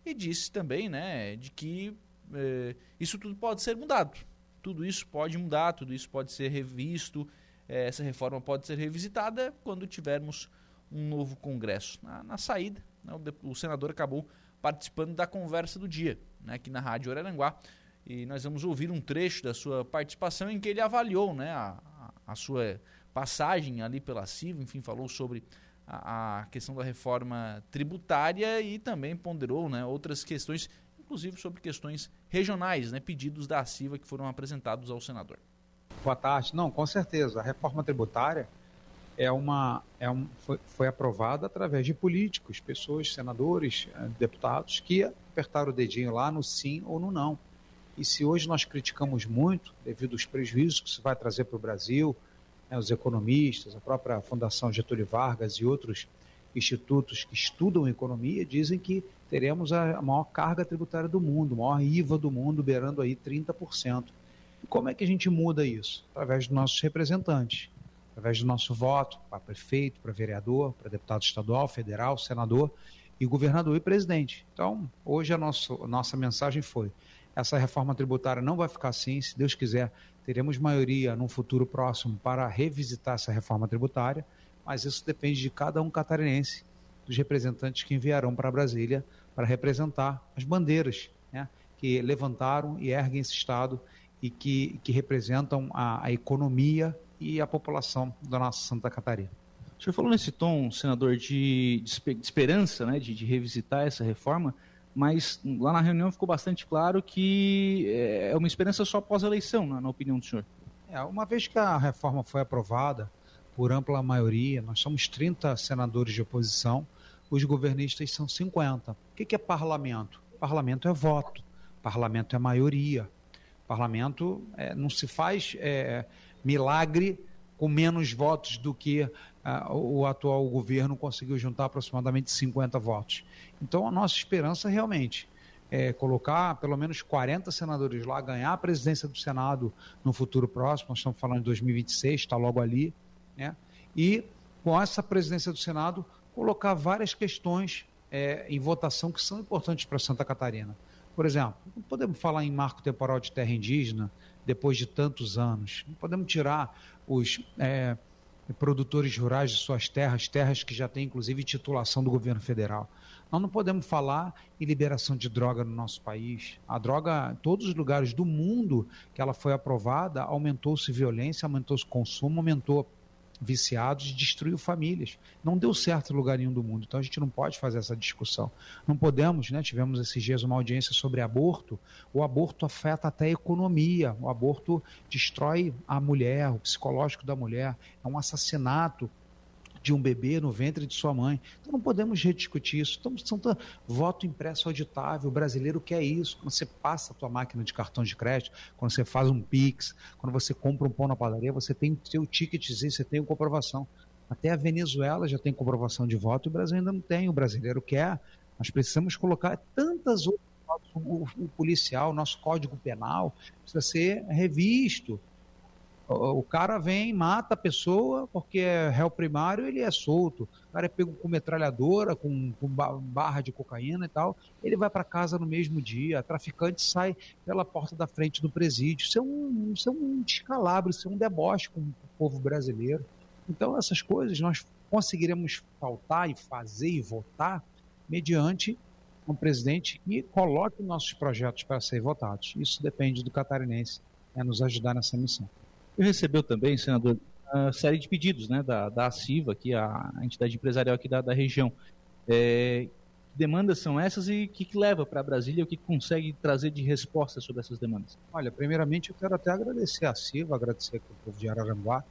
E disse também né, de que eh, isso tudo pode ser mudado. Tudo isso pode mudar, tudo isso pode ser revisto, eh, essa reforma pode ser revisitada quando tivermos um novo Congresso. Na, na saída, o, o, senador acabou participando da conversa do dia, né, aqui na Rádio Araranguá. E nós vamos ouvir um trecho da sua participação em que ele avaliou né, a, a, sua passagem ali pela CIV, enfim, falou sobre a, a, questão da reforma tributária e também ponderou né, outras questões, inclusive sobre questões regionais, né, pedidos da CIVA que foram apresentados ao senador. Boa tarde. Não, com certeza. A reforma tributária é uma, é um, foi, foi aprovada através de políticos, pessoas, senadores, eh, deputados, que apertaram o dedinho lá no sim ou no não. E se hoje nós criticamos muito, devido aos prejuízos que isso vai trazer para o Brasil, né, os economistas, a própria Fundação Getúlio Vargas e outros institutos que estudam economia dizem que teremos a maior carga tributária do mundo, a maior IVA do mundo, beirando aí 30%. E como é que a gente muda isso? Através dos nossos representantes através do nosso voto para prefeito, para vereador, para deputado estadual, federal, senador e governador e presidente. Então, hoje a, nosso, a nossa mensagem foi: essa reforma tributária não vai ficar assim, se Deus quiser, teremos maioria no futuro próximo para revisitar essa reforma tributária, mas isso depende de cada um catarinense dos representantes que enviarão para Brasília para representar as bandeiras né, que levantaram e erguem esse Estado e que, que representam a, a economia e a população da nossa Santa Catarina. O senhor falou nesse tom, senador, de, de esperança, né, de, de, revisitar essa reforma, mas lá na reunião ficou bastante claro que é, é uma esperança só pós-eleição, na, na, opinião do senhor. É, uma vez que a reforma foi aprovada por ampla maioria, nós somos 30 senadores de oposição, os governistas são 50. O que, que é parlamento? Parlamento é voto, parlamento é maioria. Parlamento é, não se faz é, milagre com menos votos do que o atual governo conseguiu juntar aproximadamente 50 votos. Então, a nossa esperança realmente é colocar pelo menos 40 senadores lá, ganhar a presidência do Senado no futuro próximo, nós estamos falando de 2026, está logo ali, né? e com essa presidência do Senado, colocar várias questões é, em votação que são importantes para Santa Catarina. Por exemplo, não podemos falar em marco temporal de terra indígena depois de tantos anos, não podemos tirar os é, produtores rurais de suas terras, terras que já têm inclusive titulação do governo federal. Nós não podemos falar em liberação de droga no nosso país. A droga, em todos os lugares do mundo que ela foi aprovada, aumentou-se violência, aumentou-se consumo, aumentou viciados, destruiu famílias. Não deu certo em lugar nenhum do mundo. Então a gente não pode fazer essa discussão. Não podemos, né? Tivemos esses dias uma audiência sobre aborto. O aborto afeta até a economia. O aborto destrói a mulher, o psicológico da mulher. É um assassinato de um bebê no ventre de sua mãe. Então não podemos rediscutir isso. Então, são voto impresso auditável. O brasileiro quer isso. Quando você passa a tua máquina de cartão de crédito, quando você faz um Pix, quando você compra um pão na padaria, você tem o seu ticketzinho, você tem comprovação. Até a Venezuela já tem comprovação de voto e o Brasil ainda não tem. O brasileiro quer. Nós precisamos colocar tantas outras o, o policial, nosso código penal precisa ser revisto. O, cara vem, mata a pessoa, porque é réu primário, ele é solto. O cara é pego com metralhadora, com, com barra de cocaína e tal. Ele vai para casa no mesmo dia. traficante sai pela porta da frente do presídio. Isso é um, isso é um descalabro, isso é um deboche com o povo brasileiro. Então, essas coisas nós conseguiremos faltar e fazer e votar mediante um presidente que coloque nossos projetos para serem votados. Isso depende do catarinense é nos ajudar nessa missão recebeu também, senador, uma série de pedidos né, da, da ACIVA, que é a entidade empresarial aqui da, da região. É, que demandas são essas e o que, que leva para Brasília, o que consegue trazer de resposta sobre essas demandas? Olha, primeiramente eu quero até agradecer a CIVA, agradecer ao povo de Araranguá,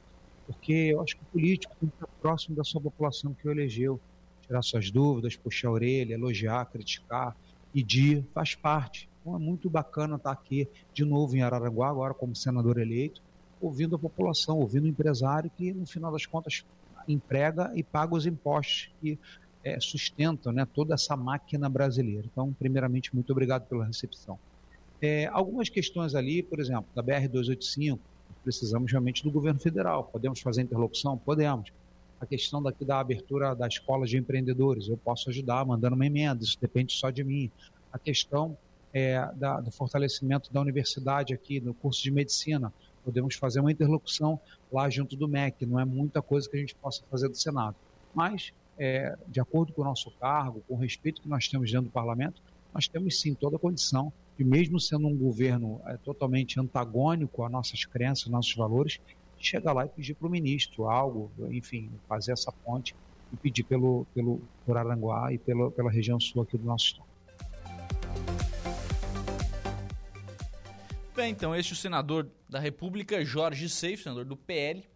porque eu acho que o político tem que estar próximo da sua população que o elegeu, tirar suas dúvidas, puxar a orelha, elogiar, criticar, pedir, faz parte. Então é muito bacana estar aqui de novo em Araranguá, agora como senador eleito, ouvindo a população, ouvindo o empresário que, no final das contas, emprega e paga os impostos que é, sustentam né, toda essa máquina brasileira. Então, primeiramente, muito obrigado pela recepção. É, algumas questões ali, por exemplo, da BR-285, precisamos realmente do governo federal. Podemos fazer interlocução? Podemos. A questão daqui da abertura da escola de empreendedores, eu posso ajudar mandando uma emenda, isso depende só de mim. A questão é, da, do fortalecimento da universidade aqui, no curso de medicina, podemos fazer uma interlocução lá junto do MEC, não é muita coisa que a gente possa fazer do Senado. Mas, é, de acordo com o nosso cargo, com o respeito que nós temos dentro do parlamento, nós temos sim toda a condição de, mesmo sendo um governo é, totalmente antagônico às nossas crenças, nossos valores, chegar lá e pedir para o ministro algo, enfim, fazer essa ponte e pedir pelo, pelo, por Aranguá e pela, pela região sul aqui do nosso estado. Bem, então, este é o senador da República, Jorge Seif, senador do PL,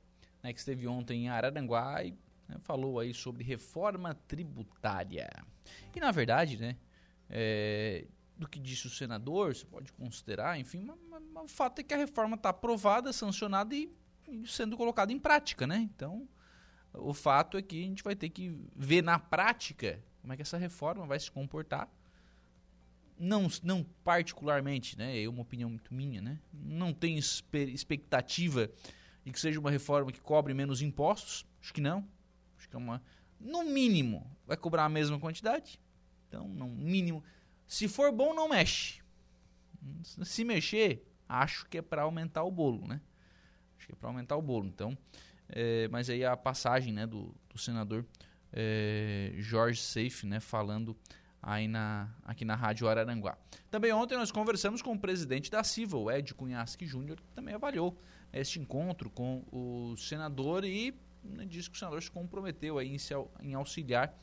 né, que esteve ontem em Araranguá e né, falou aí sobre reforma tributária. E, na verdade, né, é, do que disse o senador, você pode considerar, enfim, mas, mas o fato é que a reforma está aprovada, sancionada e, e sendo colocada em prática, né? Então, o fato é que a gente vai ter que ver na prática como é que essa reforma vai se comportar não, não particularmente, né? É uma opinião muito minha, né? Não tenho expectativa de que seja uma reforma que cobre menos impostos. Acho que não. Acho que é uma. No mínimo, vai cobrar a mesma quantidade. Então, no mínimo. Se for bom, não mexe. Se mexer, acho que é para aumentar o bolo, né? Acho que é para aumentar o bolo. Então, é, mas aí a passagem né, do, do senador é, Jorge Safe, né, falando aí na, aqui na Rádio Araranguá. Também ontem nós conversamos com o presidente da CIVA, o Ed Cunhasque Júnior, que também avaliou este encontro com o senador e né, disse que o senador se comprometeu aí em, em auxiliar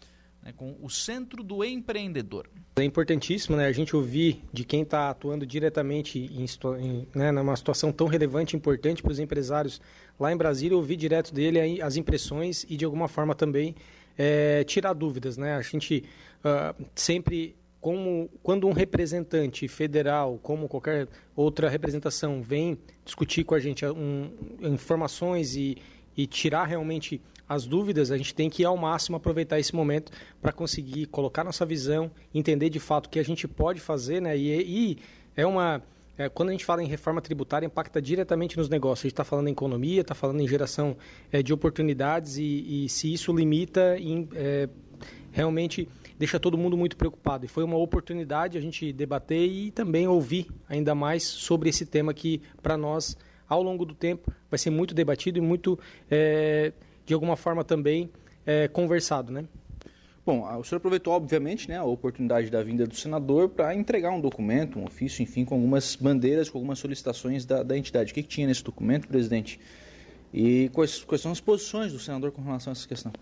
né, com o Centro do Empreendedor. É importantíssimo né, a gente ouvir de quem está atuando diretamente em, em, né, numa situação tão relevante e importante para os empresários lá em Brasília, ouvir direto dele as impressões e de alguma forma também é, tirar dúvidas. Né? A gente uh, sempre como quando um representante federal, como qualquer outra representação, vem discutir com a gente um, informações e, e tirar realmente as dúvidas, a gente tem que ao máximo aproveitar esse momento para conseguir colocar nossa visão, entender de fato o que a gente pode fazer, né? E, e é uma é, quando a gente fala em reforma tributária, impacta diretamente nos negócios. A gente está falando em economia, está falando em geração é, de oportunidades e, e, se isso limita, em, é, realmente deixa todo mundo muito preocupado. E foi uma oportunidade a gente debater e também ouvir ainda mais sobre esse tema que, para nós, ao longo do tempo, vai ser muito debatido e muito, é, de alguma forma, também é, conversado, né? Bom, o senhor aproveitou, obviamente, né, a oportunidade da vinda do senador para entregar um documento, um ofício, enfim, com algumas bandeiras, com algumas solicitações da, da entidade. O que, que, tinha nesse documento, presidente? E quais, quais, são as posições do senador com relação a essa questão?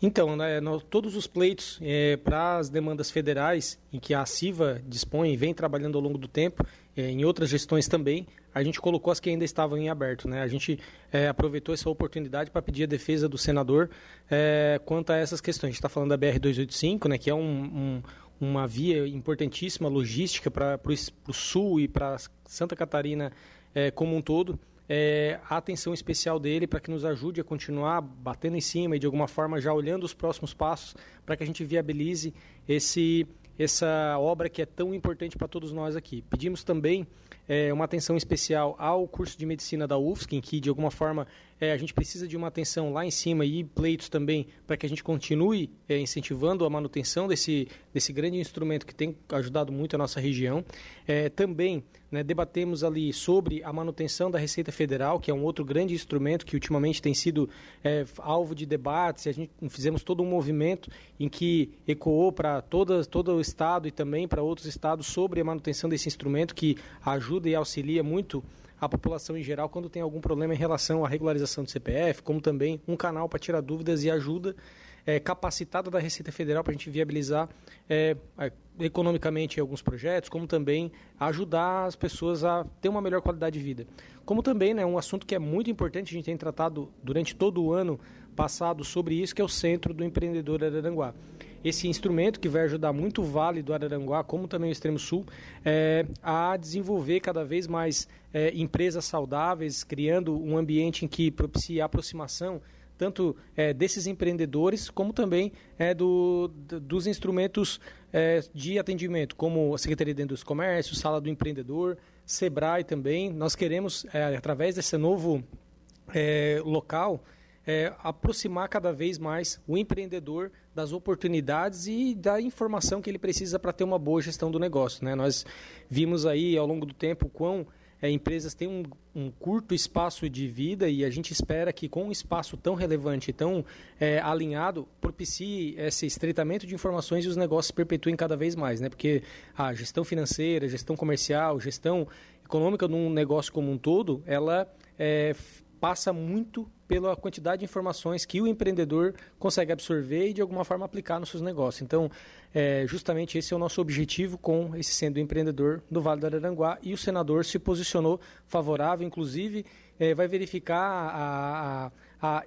Então, né, todos os pleitos é, para as demandas federais, em que a CIVA dispõe e vem trabalhando ao longo do tempo, é, em outras gestões também, a gente colocou as que ainda estavam em aberto. Né? A gente é, aproveitou essa oportunidade para pedir a defesa do senador é, quanto a essas questões. A gente está falando da BR-285, né, que é um, um, uma via importantíssima logística para o sul e para Santa Catarina como um todo. É, a atenção especial dele para que nos ajude a continuar batendo em cima e de alguma forma já olhando os próximos passos para que a gente viabilize esse essa obra que é tão importante para todos nós aqui. Pedimos também é, uma atenção especial ao curso de medicina da UFSC, em que de alguma forma é, a gente precisa de uma atenção lá em cima e pleitos também para que a gente continue é, incentivando a manutenção desse, desse grande instrumento que tem ajudado muito a nossa região. É, também né, debatemos ali sobre a manutenção da Receita Federal, que é um outro grande instrumento que ultimamente tem sido é, alvo de debates. A gente fizemos todo um movimento em que ecoou para todo o estado e também para outros estados sobre a manutenção desse instrumento que ajuda e auxilia muito a população em geral quando tem algum problema em relação à regularização do CPF, como também um canal para tirar dúvidas e ajuda é, capacitada da Receita Federal para a gente viabilizar é, economicamente alguns projetos, como também ajudar as pessoas a ter uma melhor qualidade de vida. Como também, né, um assunto que é muito importante, a gente tem tratado durante todo o ano passado sobre isso, que é o Centro do Empreendedor Araranguá esse instrumento que vai ajudar muito o Vale do Araranguá, como também o Extremo Sul, é, a desenvolver cada vez mais é, empresas saudáveis, criando um ambiente em que propicie a aproximação tanto é, desses empreendedores como também é, do, dos instrumentos é, de atendimento, como a Secretaria de Indústria e Comércio, Sala do Empreendedor, Sebrae também. Nós queremos, é, através desse novo é, local, é, aproximar cada vez mais o empreendedor das oportunidades e da informação que ele precisa para ter uma boa gestão do negócio. Né? Nós vimos aí ao longo do tempo quão é, empresas têm um, um, curto espaço de vida e a gente espera que com um espaço tão relevante, tão é, alinhado, propicie esse estreitamento de informações e os negócios perpetuem cada vez mais, né? Porque a gestão financeira, gestão comercial, gestão econômica de um negócio como um todo, ela é, passa muito pela quantidade de informações que o empreendedor consegue absorver e de alguma forma aplicar nos seus negócios. Então, é, justamente esse é o nosso objetivo com esse sendo empreendedor do Vale do Araranguá e o senador se posicionou favorável, inclusive é, vai verificar a, a, a,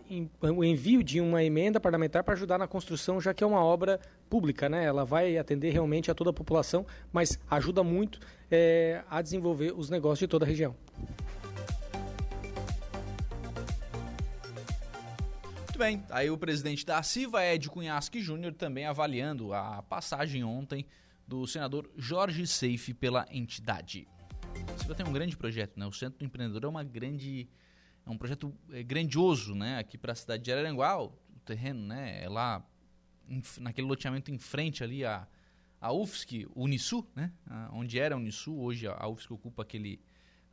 o envio de uma emenda parlamentar para ajudar na construção, já que é uma obra pública, né? Ela vai atender realmente a toda a população, mas ajuda muito é, a desenvolver os negócios de toda a região. Bem, aí o presidente da CIVA, Ed Cunhasque Júnior, também avaliando a passagem ontem do senador Jorge Seife pela entidade. A CIVA tem um grande projeto, né? O Centro do Empreendedor é uma grande é um projeto é, grandioso, né? Aqui para a cidade de Araranguá, o, terreno, né? É lá naquele loteamento em frente ali a a UFSC, Unisu, né? A, onde era a Unisu, hoje a UFSC ocupa aquele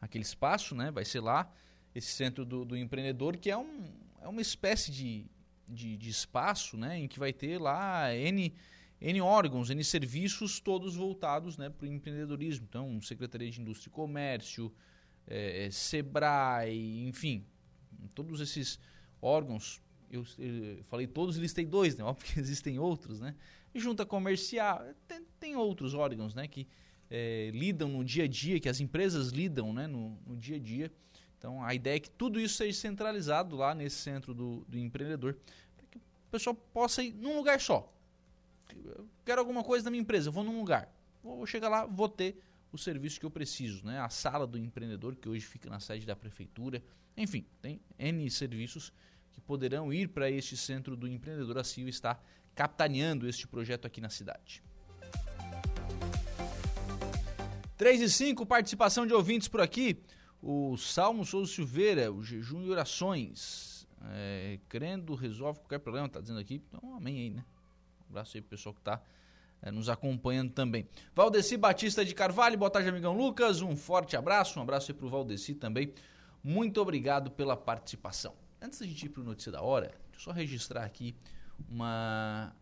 aquele espaço, né? Vai ser lá esse centro do, do empreendedor que é um é uma espécie de, de, de espaço, né, em que vai ter lá N, N órgãos, N serviços, todos voltados né, para o empreendedorismo. Então, Secretaria de Indústria e Comércio, é, Sebrae, enfim, todos esses órgãos. Eu, eu, falei todos, listei dois, né? *laughs* Óbvio que existem outros, né? Junta comercial, tem, tem outros órgãos, né? Que é, lidam no dia a dia, que as empresas lidam né, no, no, dia a dia. Então a ideia é que tudo isso seja centralizado lá nesse centro do, do empreendedor, para que o pessoal possa ir num lugar só. Eu quero alguma coisa da minha empresa, vou num lugar. Vou chegar lá, vou ter o serviço que eu preciso, né? A sala do empreendedor, que hoje fica na sede da prefeitura. Enfim, tem N serviços que poderão ir para este centro do empreendedor. A CIO está capitaneando este projeto aqui na cidade. 3 e 5, participação de ouvintes por aqui. O Salmo Souza Silveira, o jejum e orações. É, crendo resolve qualquer problema, tá dizendo aqui. Então, amém aí, né? Um abraço aí pro pessoal que tá é, nos acompanhando também. Valdeci Batista de Carvalho, boa tarde, amigão Lucas. Um forte abraço, um abraço aí pro Valdeci também. Muito obrigado pela participação. Antes da gente ir pro Notícia da Hora, deixa eu só registrar aqui uma,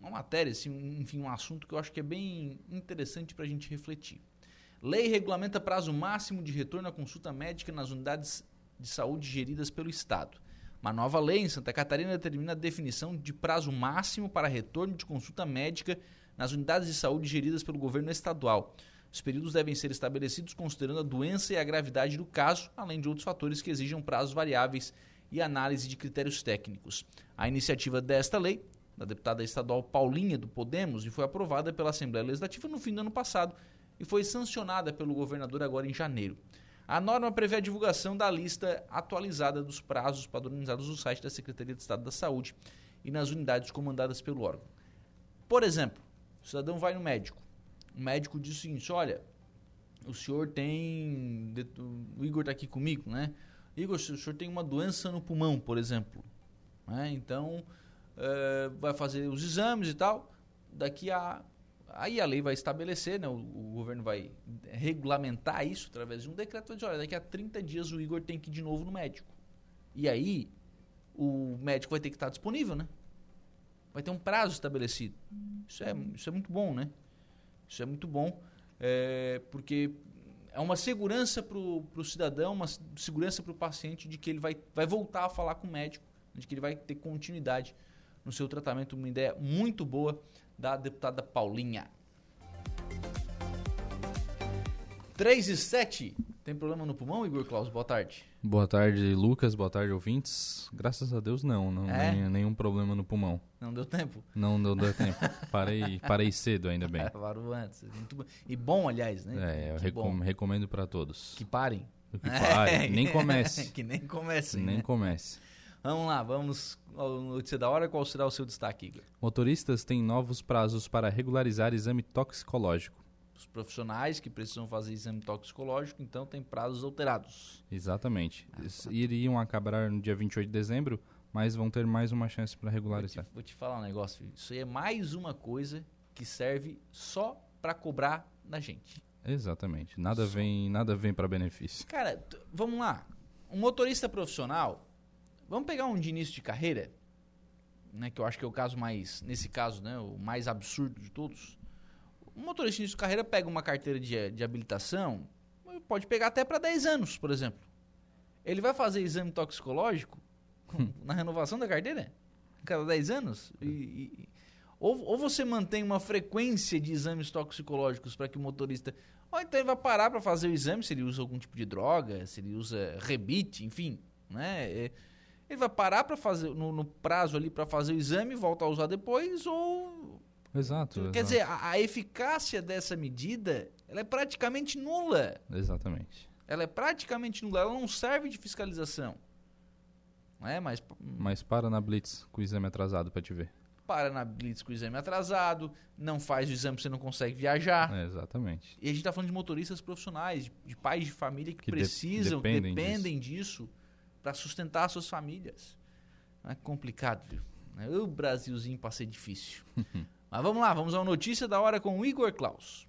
uma matéria, assim, enfim, um assunto que eu acho que é bem interessante para a gente refletir. Lei regulamenta prazo máximo de retorno à consulta médica nas unidades de saúde geridas pelo Estado. Uma nova lei em Santa Catarina determina a definição de prazo máximo para retorno de consulta médica nas unidades de saúde geridas pelo governo estadual. Os períodos devem ser estabelecidos considerando a doença e a gravidade do caso, além de outros fatores que exijam prazos variáveis e análise de critérios técnicos. A iniciativa desta lei, da deputada estadual Paulinha do Podemos, e foi aprovada pela Assembleia Legislativa no fim do ano passado e foi sancionada pelo governador agora em janeiro. A norma prevê a divulgação da lista atualizada dos prazos padronizados no site da Secretaria de Estado da Saúde e nas unidades comandadas pelo órgão. Por exemplo, o cidadão vai no médico. O médico diz o seguinte: olha, o senhor tem. O Igor está aqui comigo, né? Igor, o senhor tem uma doença no pulmão, por exemplo. Né? Então, é, vai fazer os exames e tal. Daqui a Aí a lei vai estabelecer, né, o, o, governo vai regulamentar isso através de um decreto, dizer, olha, daqui a 30 dias o Igor tem que ir de novo no médico. E aí o médico vai ter que estar disponível, né? Vai ter um prazo estabelecido. Isso é, isso é muito bom, né? Isso é muito bom, é, porque é uma segurança para o cidadão, uma segurança para o paciente de que ele vai, vai voltar a falar com o médico, de que ele vai ter continuidade no seu tratamento. Uma ideia muito boa da deputada Paulinha. 3 e 7. Tem problema no pulmão, Igor Claus? Boa tarde. Boa tarde, Lucas. Boa tarde, ouvintes. Graças a Deus, não. não é? nem, nenhum problema no pulmão. Não deu tempo? Não, não deu tempo. parei, *laughs* parei cedo, ainda bem. *laughs* Parou antes. Muito E bom, aliás, né? É, eu recom recomendo para todos. Que parem. Que parem. *laughs* nem comece. que nem comece. Nem né? comece. Vamos lá, vamos ao notícia da hora. Qual será o seu destaque, Igor? Motoristas têm novos prazos para regularizar exame toxicológico. Os profissionais que precisam fazer exame toxicológico, então, têm prazos alterados. Exatamente. Ah, iriam acabar no dia 28 de dezembro, mas vão ter mais uma chance para regularizar. Vou te, vou te falar um negócio. Isso aí é mais uma coisa que serve só para cobrar da gente. Exatamente. Nada só. vem, nada vem para benefício. Cara, vamos lá. Um motorista profissional, Vamos pegar um de início de carreira, né, que eu acho que é o caso mais, nesse caso, né, o mais absurdo de todos. Um motorista de início de carreira pega uma carteira de, de habilitação, pode pegar até para 10 anos, por exemplo. Ele vai fazer exame toxicológico na renovação da carteira? Cada 10 anos? E, e, ou, ou você mantém uma frequência de exames toxicológicos para que o motorista. Ou então ele vai parar para fazer o exame se ele usa algum tipo de droga, se ele usa rebite, enfim. Né? É, ele vai parar para fazer no, no, prazo ali para fazer o exame, volta a usar depois ou Exato. Quer exato. dizer, a, a, eficácia dessa medida, ela é praticamente nula. Exatamente. Ela é praticamente nula, ela não serve de fiscalização. Não é, mas mas para na blitz com o exame atrasado para te ver. Para na blitz com o exame atrasado, não faz o exame, você não consegue viajar. É, exatamente. E a gente está falando de motoristas profissionais, de, de, pais de família que, que precisam, de, dependem, dependem disso. disso para sustentar suas famílias. É complicado, viu? O Brasilzinho para ser difícil. *laughs* Mas vamos lá, vamos à notícia da hora com o Igor Klaus.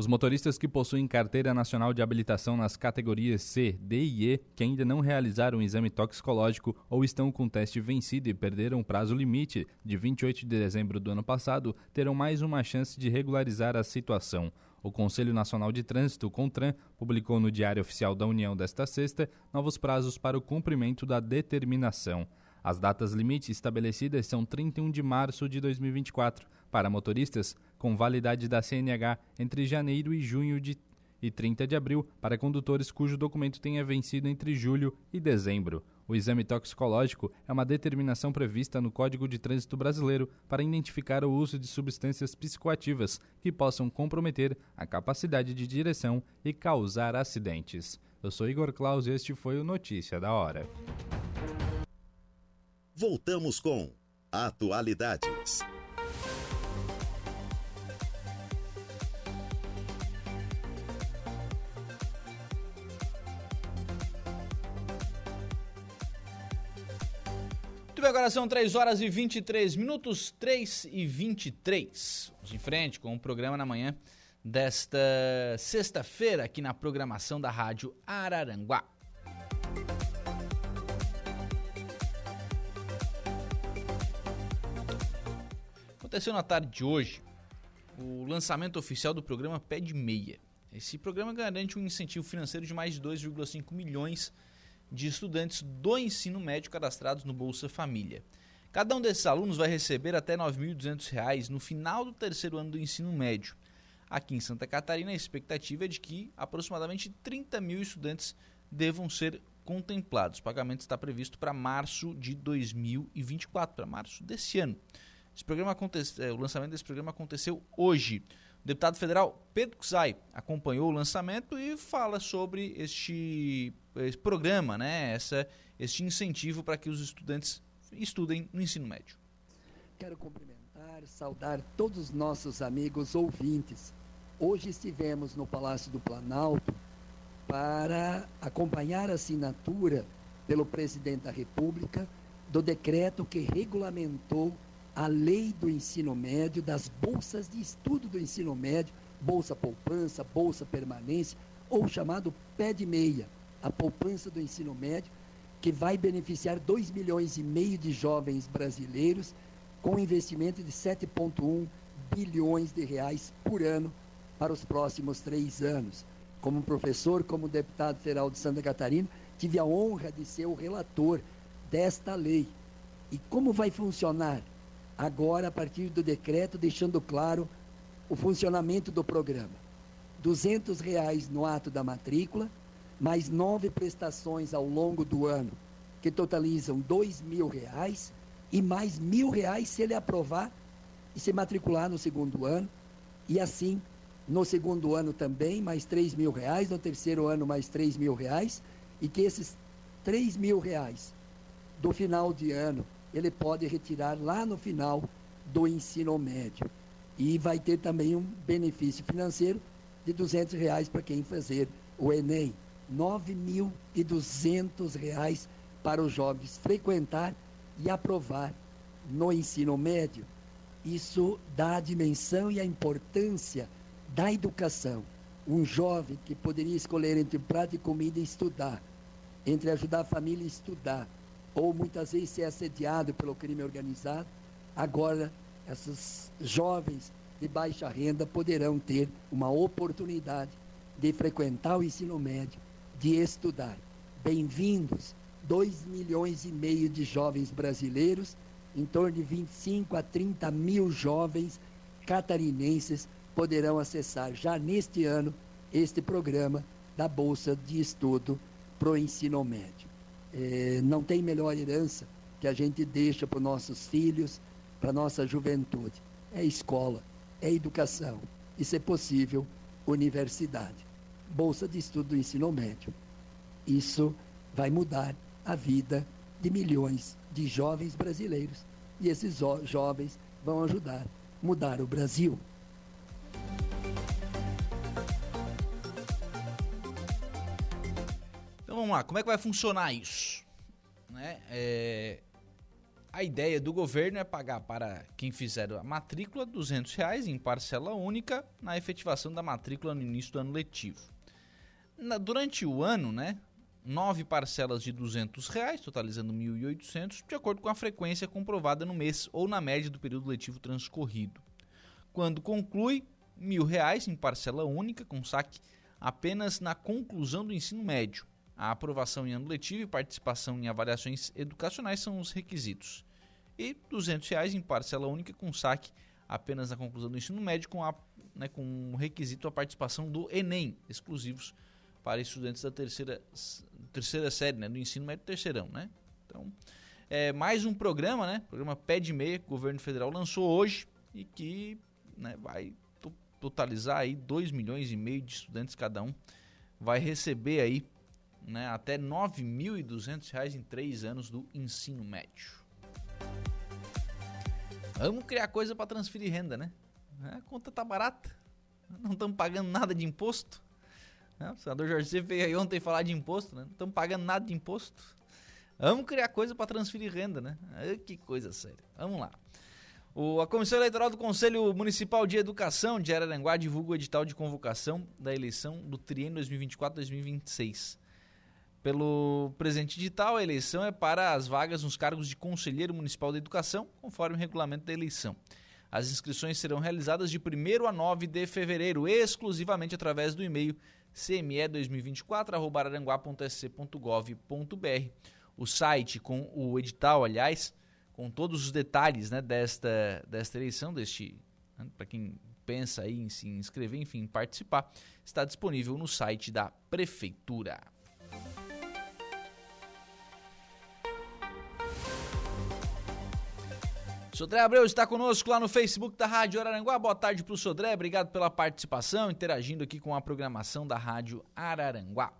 Os motoristas que possuem carteira nacional de habilitação nas categorias C, D e E, que ainda não realizaram um exame toxicológico ou estão com o teste vencido e perderam o prazo limite de 28 de dezembro do ano passado, terão mais uma chance de regularizar a situação. O Conselho Nacional de Trânsito, CONTRAN, publicou no Diário Oficial da União desta sexta novos prazos para o cumprimento da determinação. As datas limite estabelecidas são 31 de março de 2024 para motoristas com validade da CNH entre janeiro e junho de e 30 de abril para condutores cujo documento tenha vencido entre julho e dezembro. O exame toxicológico é uma determinação prevista no Código de Trânsito Brasileiro para identificar o uso de substâncias psicoativas que possam comprometer a capacidade de direção e causar acidentes. Eu sou Igor Claus e este foi o Notícia da Hora. Voltamos com Atualidades. Agora são 3 horas e 23 minutos, 3 e 23. Vamos em frente com o programa na manhã desta sexta-feira aqui na programação da Rádio Araranguá. Aconteceu na tarde de hoje o lançamento oficial do programa Pé de Meia. Esse programa garante um incentivo financeiro de mais de 2,5 milhões de de estudantes do ensino médio cadastrados no Bolsa Família. Cada um desses alunos vai receber até R$ 9.200 no final do terceiro ano do ensino médio. Aqui em Santa Catarina, a expectativa é de que aproximadamente 30 mil estudantes devam ser contemplados. O pagamento está previsto para março de 2024, para março desse ano. Esse programa acontece, é, o lançamento desse programa aconteceu hoje. O deputado federal Pedro Xay acompanhou o lançamento e fala sobre este, este programa, né? Essa, este incentivo para que os estudantes estudem no ensino médio. Quero cumprimentar, saudar todos os nossos amigos ouvintes. Hoje estivemos no Palácio do Planalto para acompanhar a assinatura pelo presidente da República do decreto que regulamentou a lei do ensino médio, das bolsas de estudo do ensino médio, bolsa poupança, bolsa permanência, ou chamado pé de meia, a poupança do ensino médio, que vai beneficiar 2 milhões e meio de jovens brasileiros com investimento de 7,1 bilhões de reais por ano para os próximos três anos. Como professor, como deputado federal de Santa Catarina, tive a honra de ser o relator desta lei. E como vai funcionar? Agora a partir do decreto, deixando claro o funcionamento do programa. 200 reais no ato da matrícula, mais nove prestações ao longo do ano, que totalizam 2 mil reais, e mais reais se ele aprovar e se matricular no segundo ano, e assim no segundo ano também, mais 3 mil reais, no terceiro ano mais 3 mil reais, e que esses 3 mil reais do final de ano ele pode retirar lá no final do ensino médio. E vai ter também um benefício financeiro de 200 reais para quem fazer o Enem. 9.200 reais para os jovens frequentar e aprovar no ensino médio. Isso dá a dimensão e a importância da educação. Um jovem que poderia escolher entre prato e comida e estudar, entre ajudar a família e estudar, ou muitas vezes ser assediado pelo crime organizado, agora esses jovens de baixa renda poderão ter uma oportunidade de frequentar o ensino médio, de estudar. Bem-vindos, 2 milhões e meio de jovens brasileiros, em torno de 25 a 30 mil jovens catarinenses poderão acessar já neste ano este programa da Bolsa de Estudo para o Ensino Médio. É, não tem melhor herança que a gente deixa para os nossos filhos, para a nossa juventude. É escola, é educação e, se possível, universidade. Bolsa de estudo do ensino médio. Isso vai mudar a vida de milhões de jovens brasileiros. E esses jovens vão ajudar a mudar o Brasil. Vamos lá, como é que vai funcionar isso? Né? É, a ideia do governo é pagar para quem fizer a matrícula 200 reais em parcela única na efetivação da matrícula no início do ano letivo. Na, durante o ano, né, nove parcelas de 200 reais, totalizando R$ 1.800, de acordo com a frequência comprovada no mês ou na média do período letivo transcorrido. Quando conclui, R$ 1.000 em parcela única, com saque apenas na conclusão do ensino médio. A aprovação em ano letivo e participação em avaliações educacionais são os requisitos. E 200 reais em parcela única com saque apenas na conclusão do ensino médio com, a, né, com requisito a participação do Enem, exclusivos para estudantes da terceira, terceira série, né, do ensino médio terceirão, né? Então, é mais um programa, né? Programa Pé de Meia que o governo federal lançou hoje e que né, vai totalizar aí 2 milhões e meio de estudantes cada um. Vai receber aí né, até R$ 9.200 em três anos do ensino médio. Vamos criar coisa para transferir renda, né? A conta tá barata. Não estamos pagando nada de imposto. Né? O senador Jorge veio aí ontem falar de imposto, né? Não estamos pagando nada de imposto. Vamos criar coisa para transferir renda, né? Ai, que coisa séria. Vamos lá. O, a Comissão Eleitoral do Conselho Municipal de Educação de Araranguá divulga o edital de convocação da eleição do triênio 2024-2026. Pelo presente edital, a eleição é para as vagas nos cargos de Conselheiro Municipal de Educação, conforme o regulamento da eleição. As inscrições serão realizadas de 1 a 9 de fevereiro, exclusivamente através do e-mail cme2024.araranguá.sc.gov.br. O site com o edital, aliás, com todos os detalhes né, desta, desta eleição, deste né, para quem pensa em se inscrever, enfim, participar, está disponível no site da Prefeitura. Sodré Abreu está conosco lá no Facebook da Rádio Araranguá. Boa tarde para o Sodré, obrigado pela participação, interagindo aqui com a programação da Rádio Araranguá.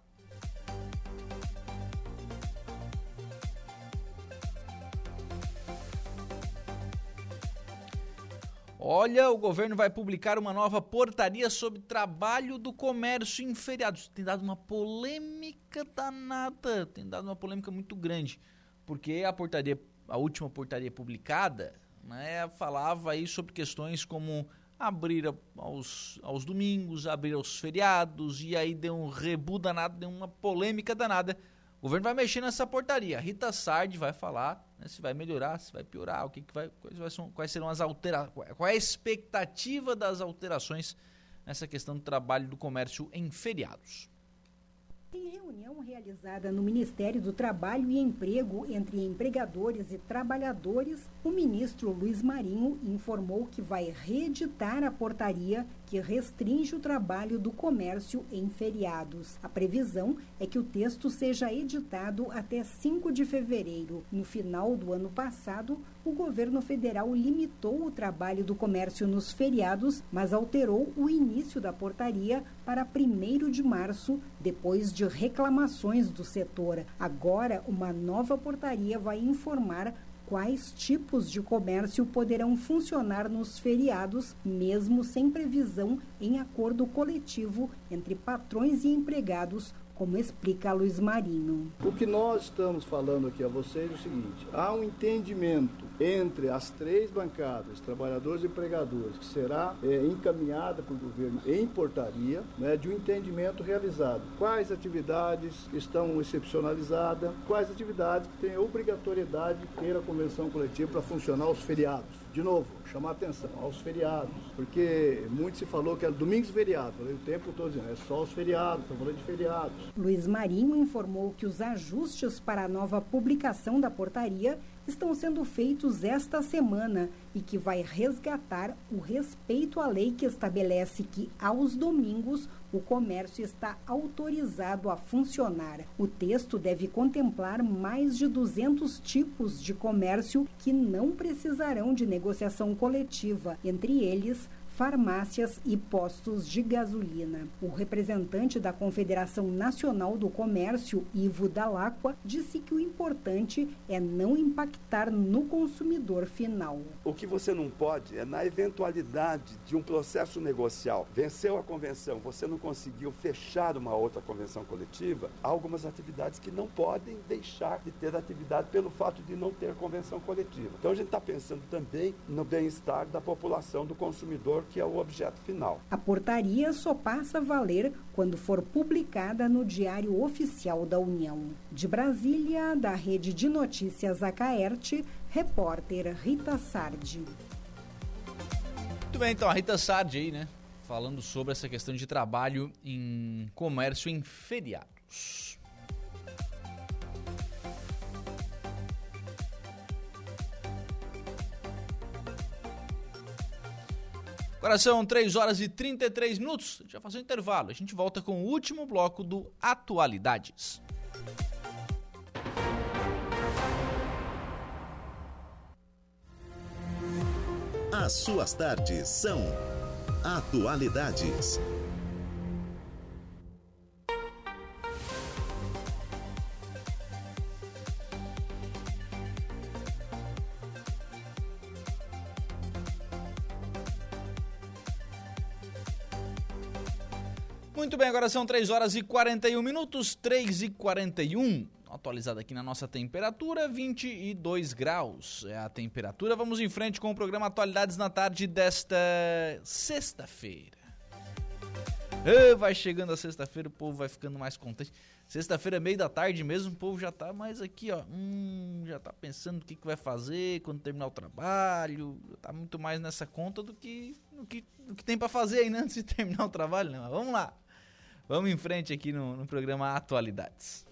Olha, o governo vai publicar uma nova portaria sobre trabalho do comércio em feriados. Tem dado uma polêmica danada, tem dado uma polêmica muito grande, porque a portaria, a última portaria publicada, né, falava aí sobre questões como abrir aos, aos domingos, abrir aos feriados, e aí deu um rebu danado, deu uma polêmica danada. O governo vai mexer nessa portaria. A Rita Sardi vai falar né, se vai melhorar, se vai piorar, o que, que vai, quais, quais serão as alterações, qual é a expectativa das alterações nessa questão do trabalho do comércio em feriados. Em reunião realizada no Ministério do Trabalho e Emprego entre empregadores e trabalhadores, o ministro Luiz Marinho informou que vai reeditar a portaria que restringe o trabalho do comércio em feriados. A previsão é que o texto seja editado até 5 de fevereiro. No final do ano passado, o governo federal limitou o trabalho do comércio nos feriados, mas alterou o início da portaria para 1 de março, depois de reclamações do setor. Agora, uma nova portaria vai informar quais tipos de comércio poderão funcionar nos feriados, mesmo sem previsão em acordo coletivo entre patrões e empregados como explica Luiz Marinho. O que nós estamos falando aqui a vocês é o seguinte: há um entendimento entre as três bancadas, trabalhadores e empregadores, que será é, encaminhada para o governo em portaria, né, de um entendimento realizado. Quais atividades estão excepcionalizadas, quais atividades têm obrigatoriedade de ter a convenção coletiva para funcionar os feriados de novo, chamar atenção aos feriados, porque muito se falou que era domingos e feriados, falei o tempo todo dizendo, é só os feriados, estamos falando de feriados. Luiz Marinho informou que os ajustes para a nova publicação da portaria estão sendo feitos esta semana e que vai resgatar o respeito à lei que estabelece que aos domingos o comércio está autorizado a funcionar. O texto deve contemplar mais de 200 tipos de comércio que não precisarão de negociação coletiva, entre eles farmácias e postos de gasolina. O representante da Confederação Nacional do Comércio, Ivo Dalacqua, disse que o importante é não impactar no consumidor final. O que você não pode é, na eventualidade de um processo negocial, venceu a convenção, você não conseguiu fechar uma outra convenção coletiva, há algumas atividades que não podem deixar de ter atividade pelo fato de não ter convenção coletiva. Então a gente está pensando também no bem-estar da população, do consumidor, que é o objeto final. A portaria só passa a valer quando for publicada no Diário Oficial da União. De Brasília, da Rede de Notícias Acaerte, repórter Rita Sardi. Muito bem, então a Rita Sardi aí, né? Falando sobre essa questão de trabalho em comércio em feriados. Agora são 3 horas e 33 minutos. A gente vai fazer um intervalo. A gente volta com o último bloco do Atualidades. As suas tardes são Atualidades. Bem, agora são 3 horas e 41 minutos, 3 e 41. Atualizada aqui na nossa temperatura, 22 graus é a temperatura. Vamos em frente com o programa Atualidades na tarde desta sexta-feira. vai chegando a sexta-feira, o povo vai ficando mais contente. Sexta-feira, meio da tarde mesmo, o povo já tá mais aqui, ó. Hum, já tá pensando o que, que vai fazer quando terminar o trabalho. Tá muito mais nessa conta do que, do que, que tem para fazer ainda antes de terminar o trabalho, né? Mas vamos lá. Vamos em frente aqui no, no programa Atualidades.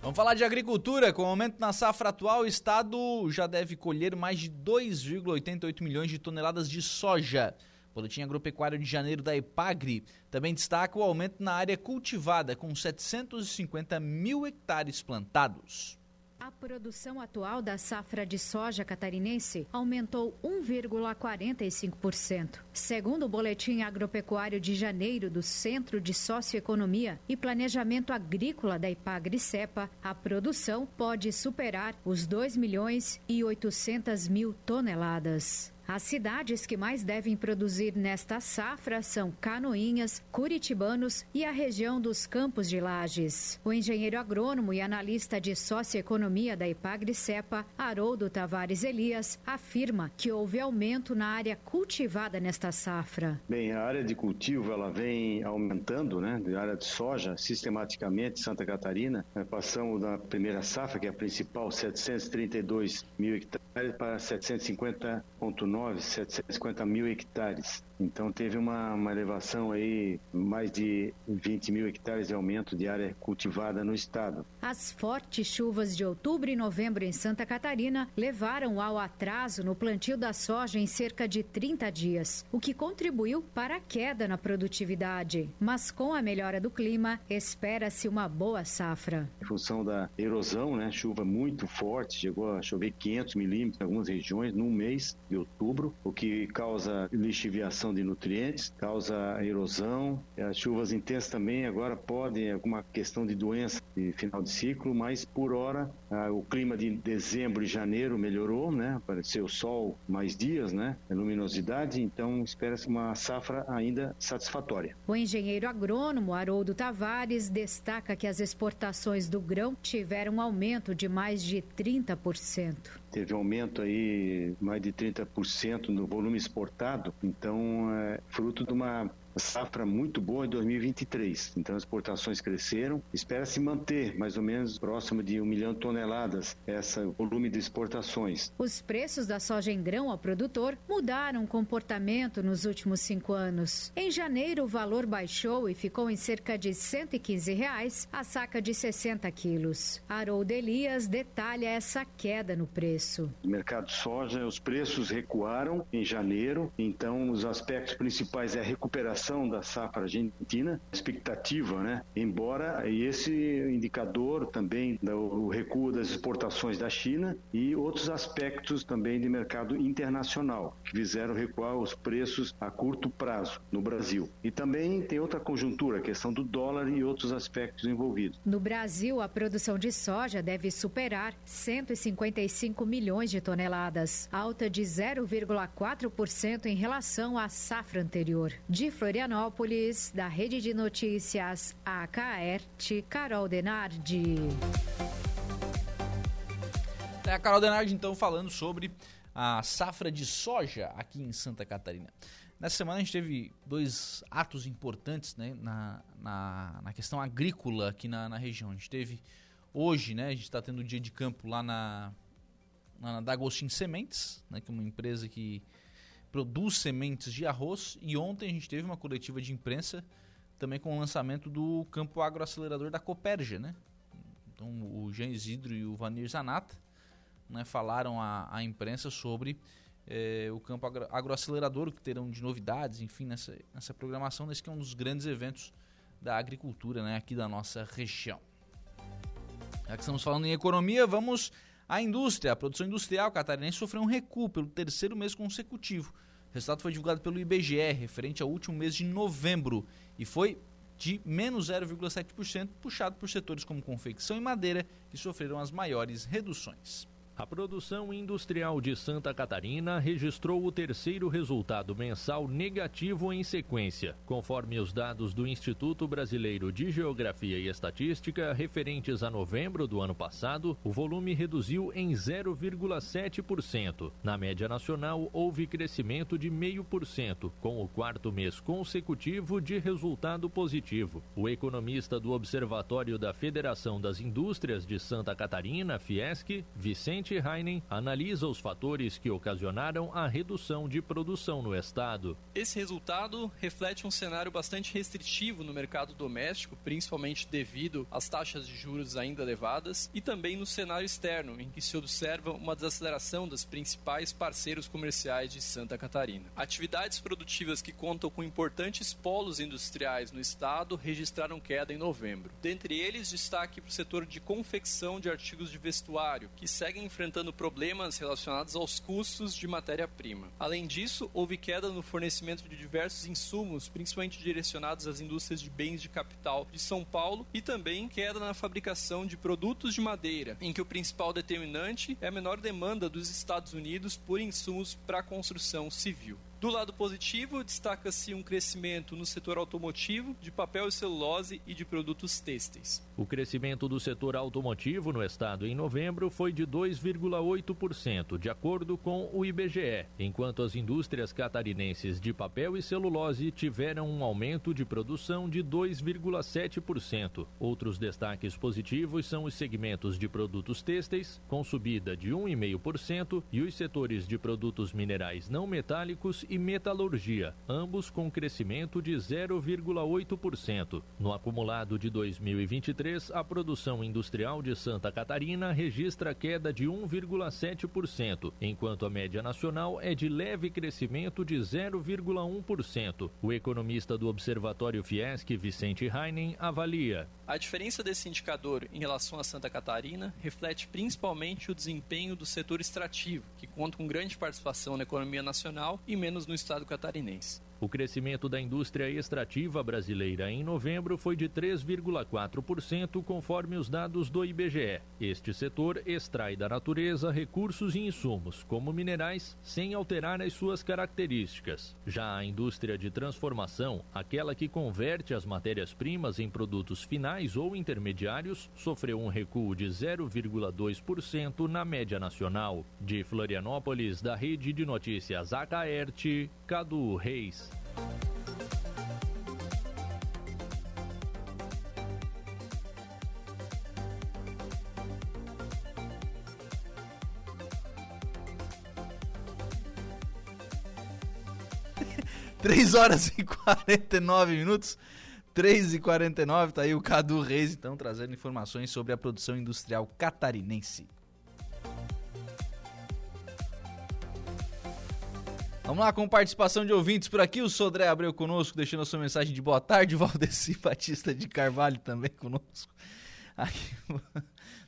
Vamos falar de agricultura. Com o aumento na safra atual, o estado já deve colher mais de 2,88 milhões de toneladas de soja. Boletim Agropecuário de Janeiro da EPAGRE também destaca o aumento na área cultivada, com 750 mil hectares plantados. A produção atual da safra de soja catarinense aumentou 1,45%. Segundo o Boletim Agropecuário de Janeiro do Centro de Socioeconomia e Planejamento Agrícola da Ipagre-Cepa, a produção pode superar os 2 milhões e 800 mil toneladas. As cidades que mais devem produzir nesta safra são Canoinhas, Curitibanos e a região dos Campos de Lages. O engenheiro agrônomo e analista de socioeconomia da Ipagre-Cepa, Haroldo Tavares Elias, afirma que houve aumento na área cultivada nesta safra. Bem, a área de cultivo ela vem aumentando, né? A área de soja, sistematicamente, Santa Catarina. Passamos da primeira safra, que é a principal, 732 mil hectares, para 750,9 750 mil hectares. Então teve uma, uma elevação aí, mais de 20 mil hectares de aumento de área cultivada no estado. As fortes chuvas de outubro e novembro em Santa Catarina levaram ao atraso no plantio da soja em cerca de 30 dias, o que contribuiu para a queda na produtividade. Mas com a melhora do clima, espera-se uma boa safra. Em função da erosão, né, chuva muito forte, chegou a chover 500 milímetros em algumas regiões num mês de outubro, o que causa lixiviação de nutrientes, causa erosão. As chuvas intensas também agora podem, alguma questão de doença de final de ciclo, mas por hora o clima de dezembro e janeiro melhorou, né? Apareceu sol mais dias, né? A luminosidade, então espera-se uma safra ainda satisfatória. O engenheiro agrônomo Haroldo Tavares destaca que as exportações do grão tiveram um aumento de mais de 30% teve um aumento aí mais de 30% no volume exportado, então é fruto de uma safra muito boa em 2023. Então, as exportações cresceram. Espera-se manter mais ou menos próximo de um milhão de toneladas esse volume de exportações. Os preços da soja em grão ao produtor mudaram o comportamento nos últimos cinco anos. Em janeiro, o valor baixou e ficou em cerca de 115 reais a saca de 60 quilos. Harold Elias detalha essa queda no preço. No mercado de soja, os preços recuaram em janeiro, então os aspectos principais é a recuperação da safra argentina, expectativa, né? Embora esse indicador também do recuo das exportações da China e outros aspectos também de mercado internacional que fizeram recuar os preços a curto prazo no Brasil. E também tem outra conjuntura, a questão do dólar e outros aspectos envolvidos. No Brasil, a produção de soja deve superar 155 milhões de toneladas, alta de 0,4% em relação à safra anterior. De Florianópolis, da Rede de Notícias AKERT, Carol Denardi. É a Carol Denardi, então, falando sobre a safra de soja aqui em Santa Catarina. Nessa semana a gente teve dois atos importantes né, na, na, na questão agrícola aqui na, na, região. A gente teve hoje, né, a gente está tendo o dia de campo lá na, na D'Agostin Sementes, né, que é uma empresa que produz sementes de arroz. E ontem a gente teve uma coletiva de imprensa também com o lançamento do campo agroacelerador da Coperja, né? Então o Jean Isidro e o Vanir Zanata né, falaram à, à imprensa sobre é, o campo agro, agroacelerador, que terão de novidades, enfim, nessa, nessa programação, nesse que é um dos grandes eventos da agricultura né, aqui da nossa região. Já que estamos falando em economia, vamos à indústria. A produção industrial catarinense sofreu um recuo pelo terceiro mês consecutivo. O resultado foi divulgado pelo IBGE, referente ao último mês de novembro, e foi de menos 0,7%, puxado por setores como confecção e madeira, que sofreram as maiores reduções. A produção industrial de Santa Catarina registrou o terceiro resultado mensal negativo em sequência. Conforme os dados do Instituto Brasileiro de Geografia e Estatística, referentes a novembro do ano passado, o volume reduziu em 0,7%. Na média nacional, houve crescimento de 0,5%, com o quarto mês consecutivo de resultado positivo. O economista do Observatório da Federação das Indústrias de Santa Catarina, Fiesc, Vicente Heinen analisa os fatores que ocasionaram a redução de produção no estado. Esse resultado reflete um cenário bastante restritivo no mercado doméstico, principalmente devido às taxas de juros ainda elevadas, e também no cenário externo, em que se observa uma desaceleração dos principais parceiros comerciais de Santa Catarina. Atividades produtivas que contam com importantes polos industriais no estado registraram queda em novembro. Dentre eles, destaque para o setor de confecção de artigos de vestuário, que seguem enfrentando problemas relacionados aos custos de matéria-prima. Além disso, houve queda no fornecimento de diversos insumos, principalmente direcionados às indústrias de bens de capital de São Paulo, e também queda na fabricação de produtos de madeira, em que o principal determinante é a menor demanda dos Estados Unidos por insumos para a construção civil. Do lado positivo, destaca-se um crescimento no setor automotivo, de papel e celulose e de produtos têxteis. O crescimento do setor automotivo no estado em novembro foi de 2,8%, de acordo com o IBGE, enquanto as indústrias catarinenses de papel e celulose tiveram um aumento de produção de 2,7%. Outros destaques positivos são os segmentos de produtos têxteis, com subida de 1,5%, e os setores de produtos minerais não metálicos e metalurgia, ambos com crescimento de 0,8%. No acumulado de 2023, a produção industrial de Santa Catarina registra queda de 1,7%, enquanto a média nacional é de leve crescimento de 0,1%. O economista do Observatório Fiesc, Vicente Heinen, avalia. A diferença desse indicador em relação a Santa Catarina reflete principalmente o desempenho do setor extrativo, que conta com grande participação na economia nacional e menos no estado catarinense. O crescimento da indústria extrativa brasileira em novembro foi de 3,4%, conforme os dados do IBGE. Este setor extrai da natureza recursos e insumos, como minerais, sem alterar as suas características. Já a indústria de transformação, aquela que converte as matérias-primas em produtos finais ou intermediários, sofreu um recuo de 0,2% na média nacional. De Florianópolis, da Rede de Notícias Acaerte, Cadu Reis. *laughs* 3 horas e 49 minutos. 3 e 49 tá aí o Cadu Reis, então, trazendo informações sobre a produção industrial catarinense. Vamos lá com participação de ouvintes por aqui. O Sodré abriu conosco, deixando a sua mensagem de boa tarde. *laughs* Valdeci Batista de Carvalho também conosco. Aqui, *laughs*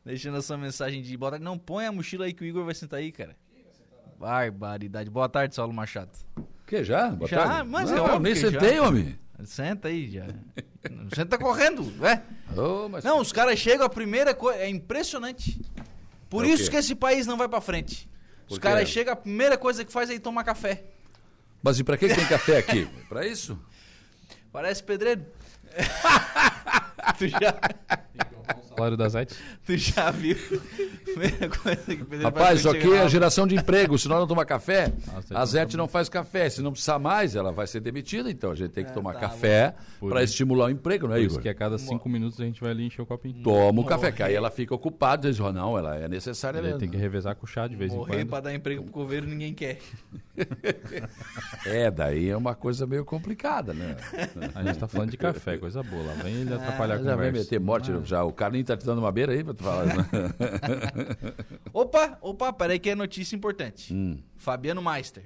deixando a sua mensagem de boa tarde. Não põe a mochila aí que o Igor vai sentar aí, cara. Barbaridade. Boa tarde, Saulo Machado. Que já? Boa já, tarde. mas Não, é óbvio nem sentei, já. homem. Senta aí já. *laughs* Senta correndo, é? Mas- Não, os caras chegam, a primeira coisa. É impressionante. Por É isso que esse país não vai pra frente. Os caras chegam, a primeira coisa que faz é ir tomar café. Mas e pra que que tem café aqui? *laughs* pra isso? Parece pedreiro. *laughs* tu já. Salário da Zete. *laughs* Tu já viu? Primeira coisa que Rapaz, isso aqui é geração de emprego. Se nós não tomar café, Zete a Zete não faz café. Se não precisar mais, ela vai ser demitida. Então a gente tem que tomar tá café para isso- estimular o emprego, não é, Por isso Igor? que a cada cinco minutos a gente vai ali encher o copinho. Toma o café, que aí ela fica ocupada. Diz, "Oh, não, ela é necessária mesmo. tem que revezar com o chá de vez em Morrer quando. pra dar emprego pro governo ninguém quer. *laughs* É, daí é uma coisa meio complicada, né? A gente tá falando de café, coisa boa. Lá vem ele atrapalhar a já vai conversa. meter morte Ah. já. O Tá te dando uma beira aí pra tu falar. né? *laughs* Opa, opa, peraí que é notícia importante. Hum. Fabiano Meister.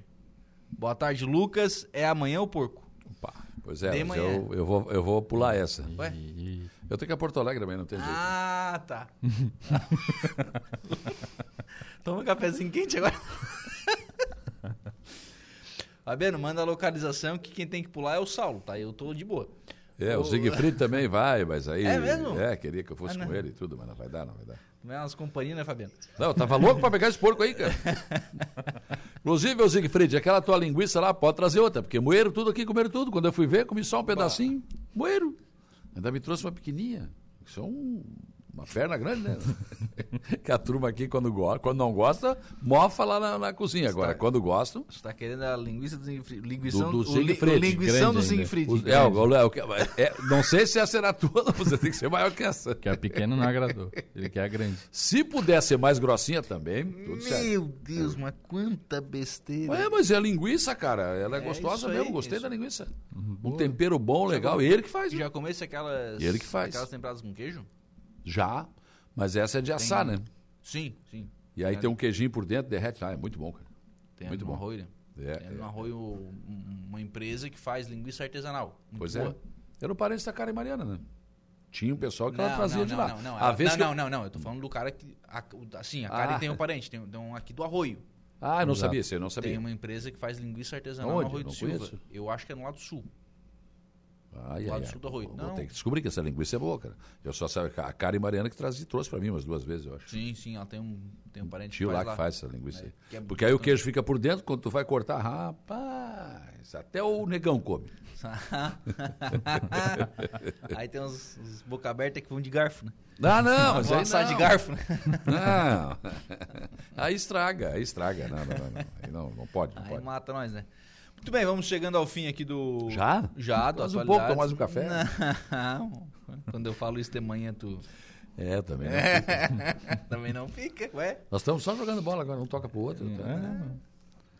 Boa tarde, Lucas. É amanhã o porco? Pois é, mas eu, eu, vou, eu vou pular essa. Ué? Eu tenho que ir a Porto Alegre também, não tem jeito. Ah, tá. *laughs* Toma um cafezinho quente agora. Fabiano, manda a localização que quem tem que pular é o Saulo, tá? Eu tô de boa. É, o Siegfried também vai, mas aí. É mesmo? É, queria que eu fosse Ah, com ele e tudo, mas não vai dar, não vai dar. Não é umas companhias, né, Fabiano? Não, eu tava louco pra pegar esse porco aí, cara. *laughs* Inclusive, ô Siegfried, aquela tua linguiça lá, pode trazer outra, porque moeram tudo aqui, comeram tudo. Quando eu fui ver, comi só um pedacinho, moeram. Ainda me trouxe uma pequenininha. Isso é um- uma perna grande, né? *laughs* que a turma aqui, quando, go quando não gosta, mofa lá na, na cozinha. Agora, quando gostam. Você tá querendo a linguiça do. Linguição, Do, do o li- Siegfried. o linguição do. Siegfried. É, é, é, não sei se essa será a tua, você tem que ser maior que essa. Que a pequena não agradou. Ele quer a grande. Se puder ser mais grossinha também, tudo certo. Meu Deus, mas quanta besteira. É, mas é linguiça, cara. Ela é, É gostosa isso aí, mesmo. Gostei isso. da linguiça. Uhum. Um tempero bom, legal. E ele que faz. né? Já comesse aquelas. Ele que faz. Aquelas temperadas com queijo? Já. Mas essa é de assar, Tem- né? Sim, sim. E aí É. tem um queijinho por dentro, derrete. Ah, é muito bom, cara. Tem muito bom. Arroio, né? É, Tem no Arroio um- uma empresa que faz linguiça artesanal. Muito Pois boa. é. Era o parente da Karen Mariana, né? Tinha um pessoal que Não, ela trazia não, de não, lá. Não, não, A vez não, não, eu- não, não, eu tô falando do cara que. assim, a Karen Ah. tem um parente, tem, um aqui do Arroio. Ah, eu não Exato. sabia, eu não sabia. Tem uma empresa que faz linguiça artesanal Onde? no Arroio Não do Silva. conheço. Eu acho que é no lado sul. Ai, Lá ai, do sul do Arroio. Vou ter que descobrir que essa linguiça é boa, cara. Eu só sei a Karen Mariana que traz, trouxe pra mim umas duas vezes, eu acho. Sim, sim, ela tem um, tem um parente Tio que lá faz que faz essa linguiça aí. que é Porque aí o muito- queijo fica por dentro, quando tu vai cortar, rapaz, até o negão come. *laughs* aí tem uns, uns boca aberta que vão de garfo, né? Ah, não, mas aí não. de garfo, né? Não. *laughs* Aí estraga, aí estraga. Não, não, não. não. Aí não, não pode, não Aí pode. mata nós, né? Muito bem, vamos chegando ao fim aqui do. Já? Já, do Mais um pouco, mais um café. Não. *laughs* Quando eu falo isso de manhã, tu. É, também não *laughs* também não fica, ué. Nós estamos só jogando bola agora, um toca pro outro. tá?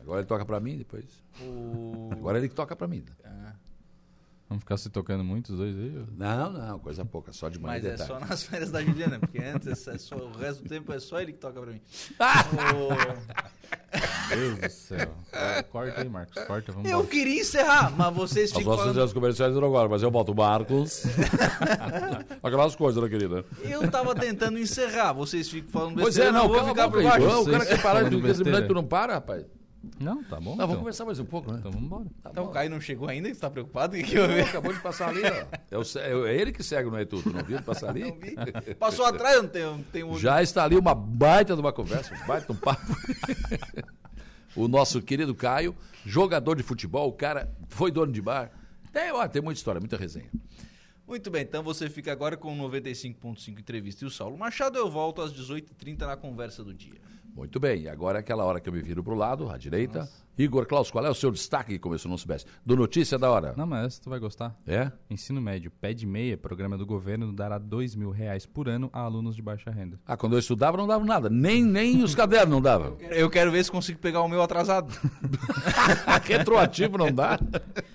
Agora ele toca pra mim, depois. O- Agora ele que toca pra mim. Vamos ficar se tocando muito os dois aí? Não, não, coisa pouca, só de manhã Mas é só nas férias da Juliana, porque antes é só, o resto do tempo é só ele que toca pra mim. *laughs* Deus do céu. Ah, Corta aí, Marcos. Corta, vamos Eu embora. queria encerrar, mas vocês As ficam nossas falando... ideias comerciais não agora, mas eu boto Marcos. *laughs* Aquelas coisas, né, querida? Eu tava tentando encerrar, vocês ficam falando Pois besteira, é, não, eu vou ficar por baixo. O cara quer parar de e besteira. tu não para, rapaz. Não, tá bom. Não, então. vamos conversar mais um pouco, né? Então vamos embora. Então o Caio não chegou ainda, você tá preocupado? Que, que eu Não, vi? acabou de passar ali, ó. *laughs* É, o é ele que segue, não é tu? Tu não viu passar ali? *laughs* Passou atrás, não tenho, não tenho outro. Já está ali uma baita de uma conversa, um baita de um papo. *laughs* o nosso querido Caio, jogador de futebol, o cara foi dono de bar. Tem, ó, tem muita história, muita resenha. Muito bem, então você fica agora com 95.5 entrevista e o Saulo Machado. Eu volto às 18h30 na conversa do dia. Muito bem, e agora é aquela hora que eu me viro para o lado, à direita. Nossa. Igor Klaus, qual é o seu destaque, como se não soubesse? Do Notícia da Hora. Não, mas essa tu vai gostar. É? Ensino médio, pé de meia, programa do governo, dará dois mil reais por ano a alunos de baixa renda. Ah, quando eu estudava não dava nada, nem, nem os cadernos não davam. Eu quero ver se consigo pegar o meu atrasado. *laughs* Retroativo não dá?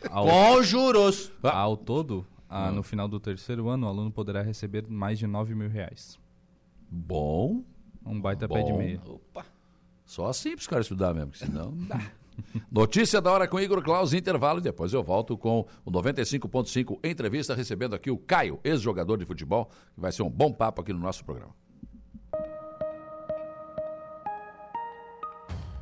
Ao... Com juros. Ao todo, ah, no final do terceiro ano, o aluno poderá receber mais de 9 mil reais. Bom. Um baita Bom. pé de meia. Opa. Só assim para os caras estudar mesmo, senão não *laughs* dá. Notícia da hora com Igor Claus, intervalo, e depois eu volto com o 95.5 entrevista, recebendo aqui o Caio, ex-jogador de futebol, que vai ser um bom papo aqui no nosso programa.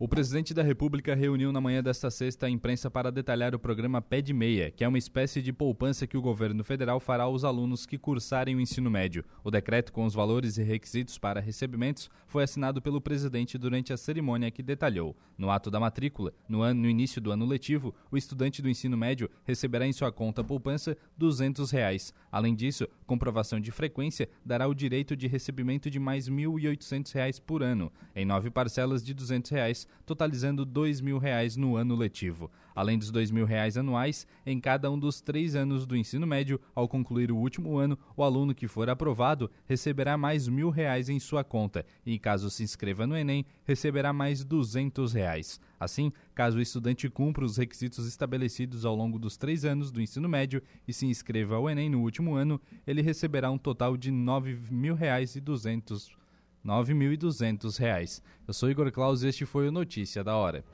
O presidente da República reuniu na manhã desta sexta a imprensa para detalhar o programa Pé de Meia, que é uma espécie de poupança que o governo federal fará aos alunos que cursarem o ensino médio. O decreto com os valores e requisitos para recebimentos foi assinado pelo presidente durante a cerimônia que detalhou. No ato da matrícula, no, ano, no início do ano letivo, o estudante do ensino médio receberá em sua conta poupança 200 reais. Além disso, comprovação de frequência dará o direito de recebimento de mais 1.800 reais por ano, em nove parcelas de 200 reais, totalizando 2 mil reais no ano letivo. Além dos 2 mil reais anuais, em cada um dos três anos do ensino médio, ao concluir o último ano, o aluno que for aprovado receberá mais R$ mil reais em sua conta e, caso se inscreva no Enem, receberá mais 200 reais. Assim, caso o estudante cumpra os requisitos estabelecidos ao longo dos três anos do ensino médio e se inscreva ao Enem no último ano, ele receberá um total de R$ 9.200 R$ 9.200. Eu sou Igor Claus e este foi o Notícia da Hora.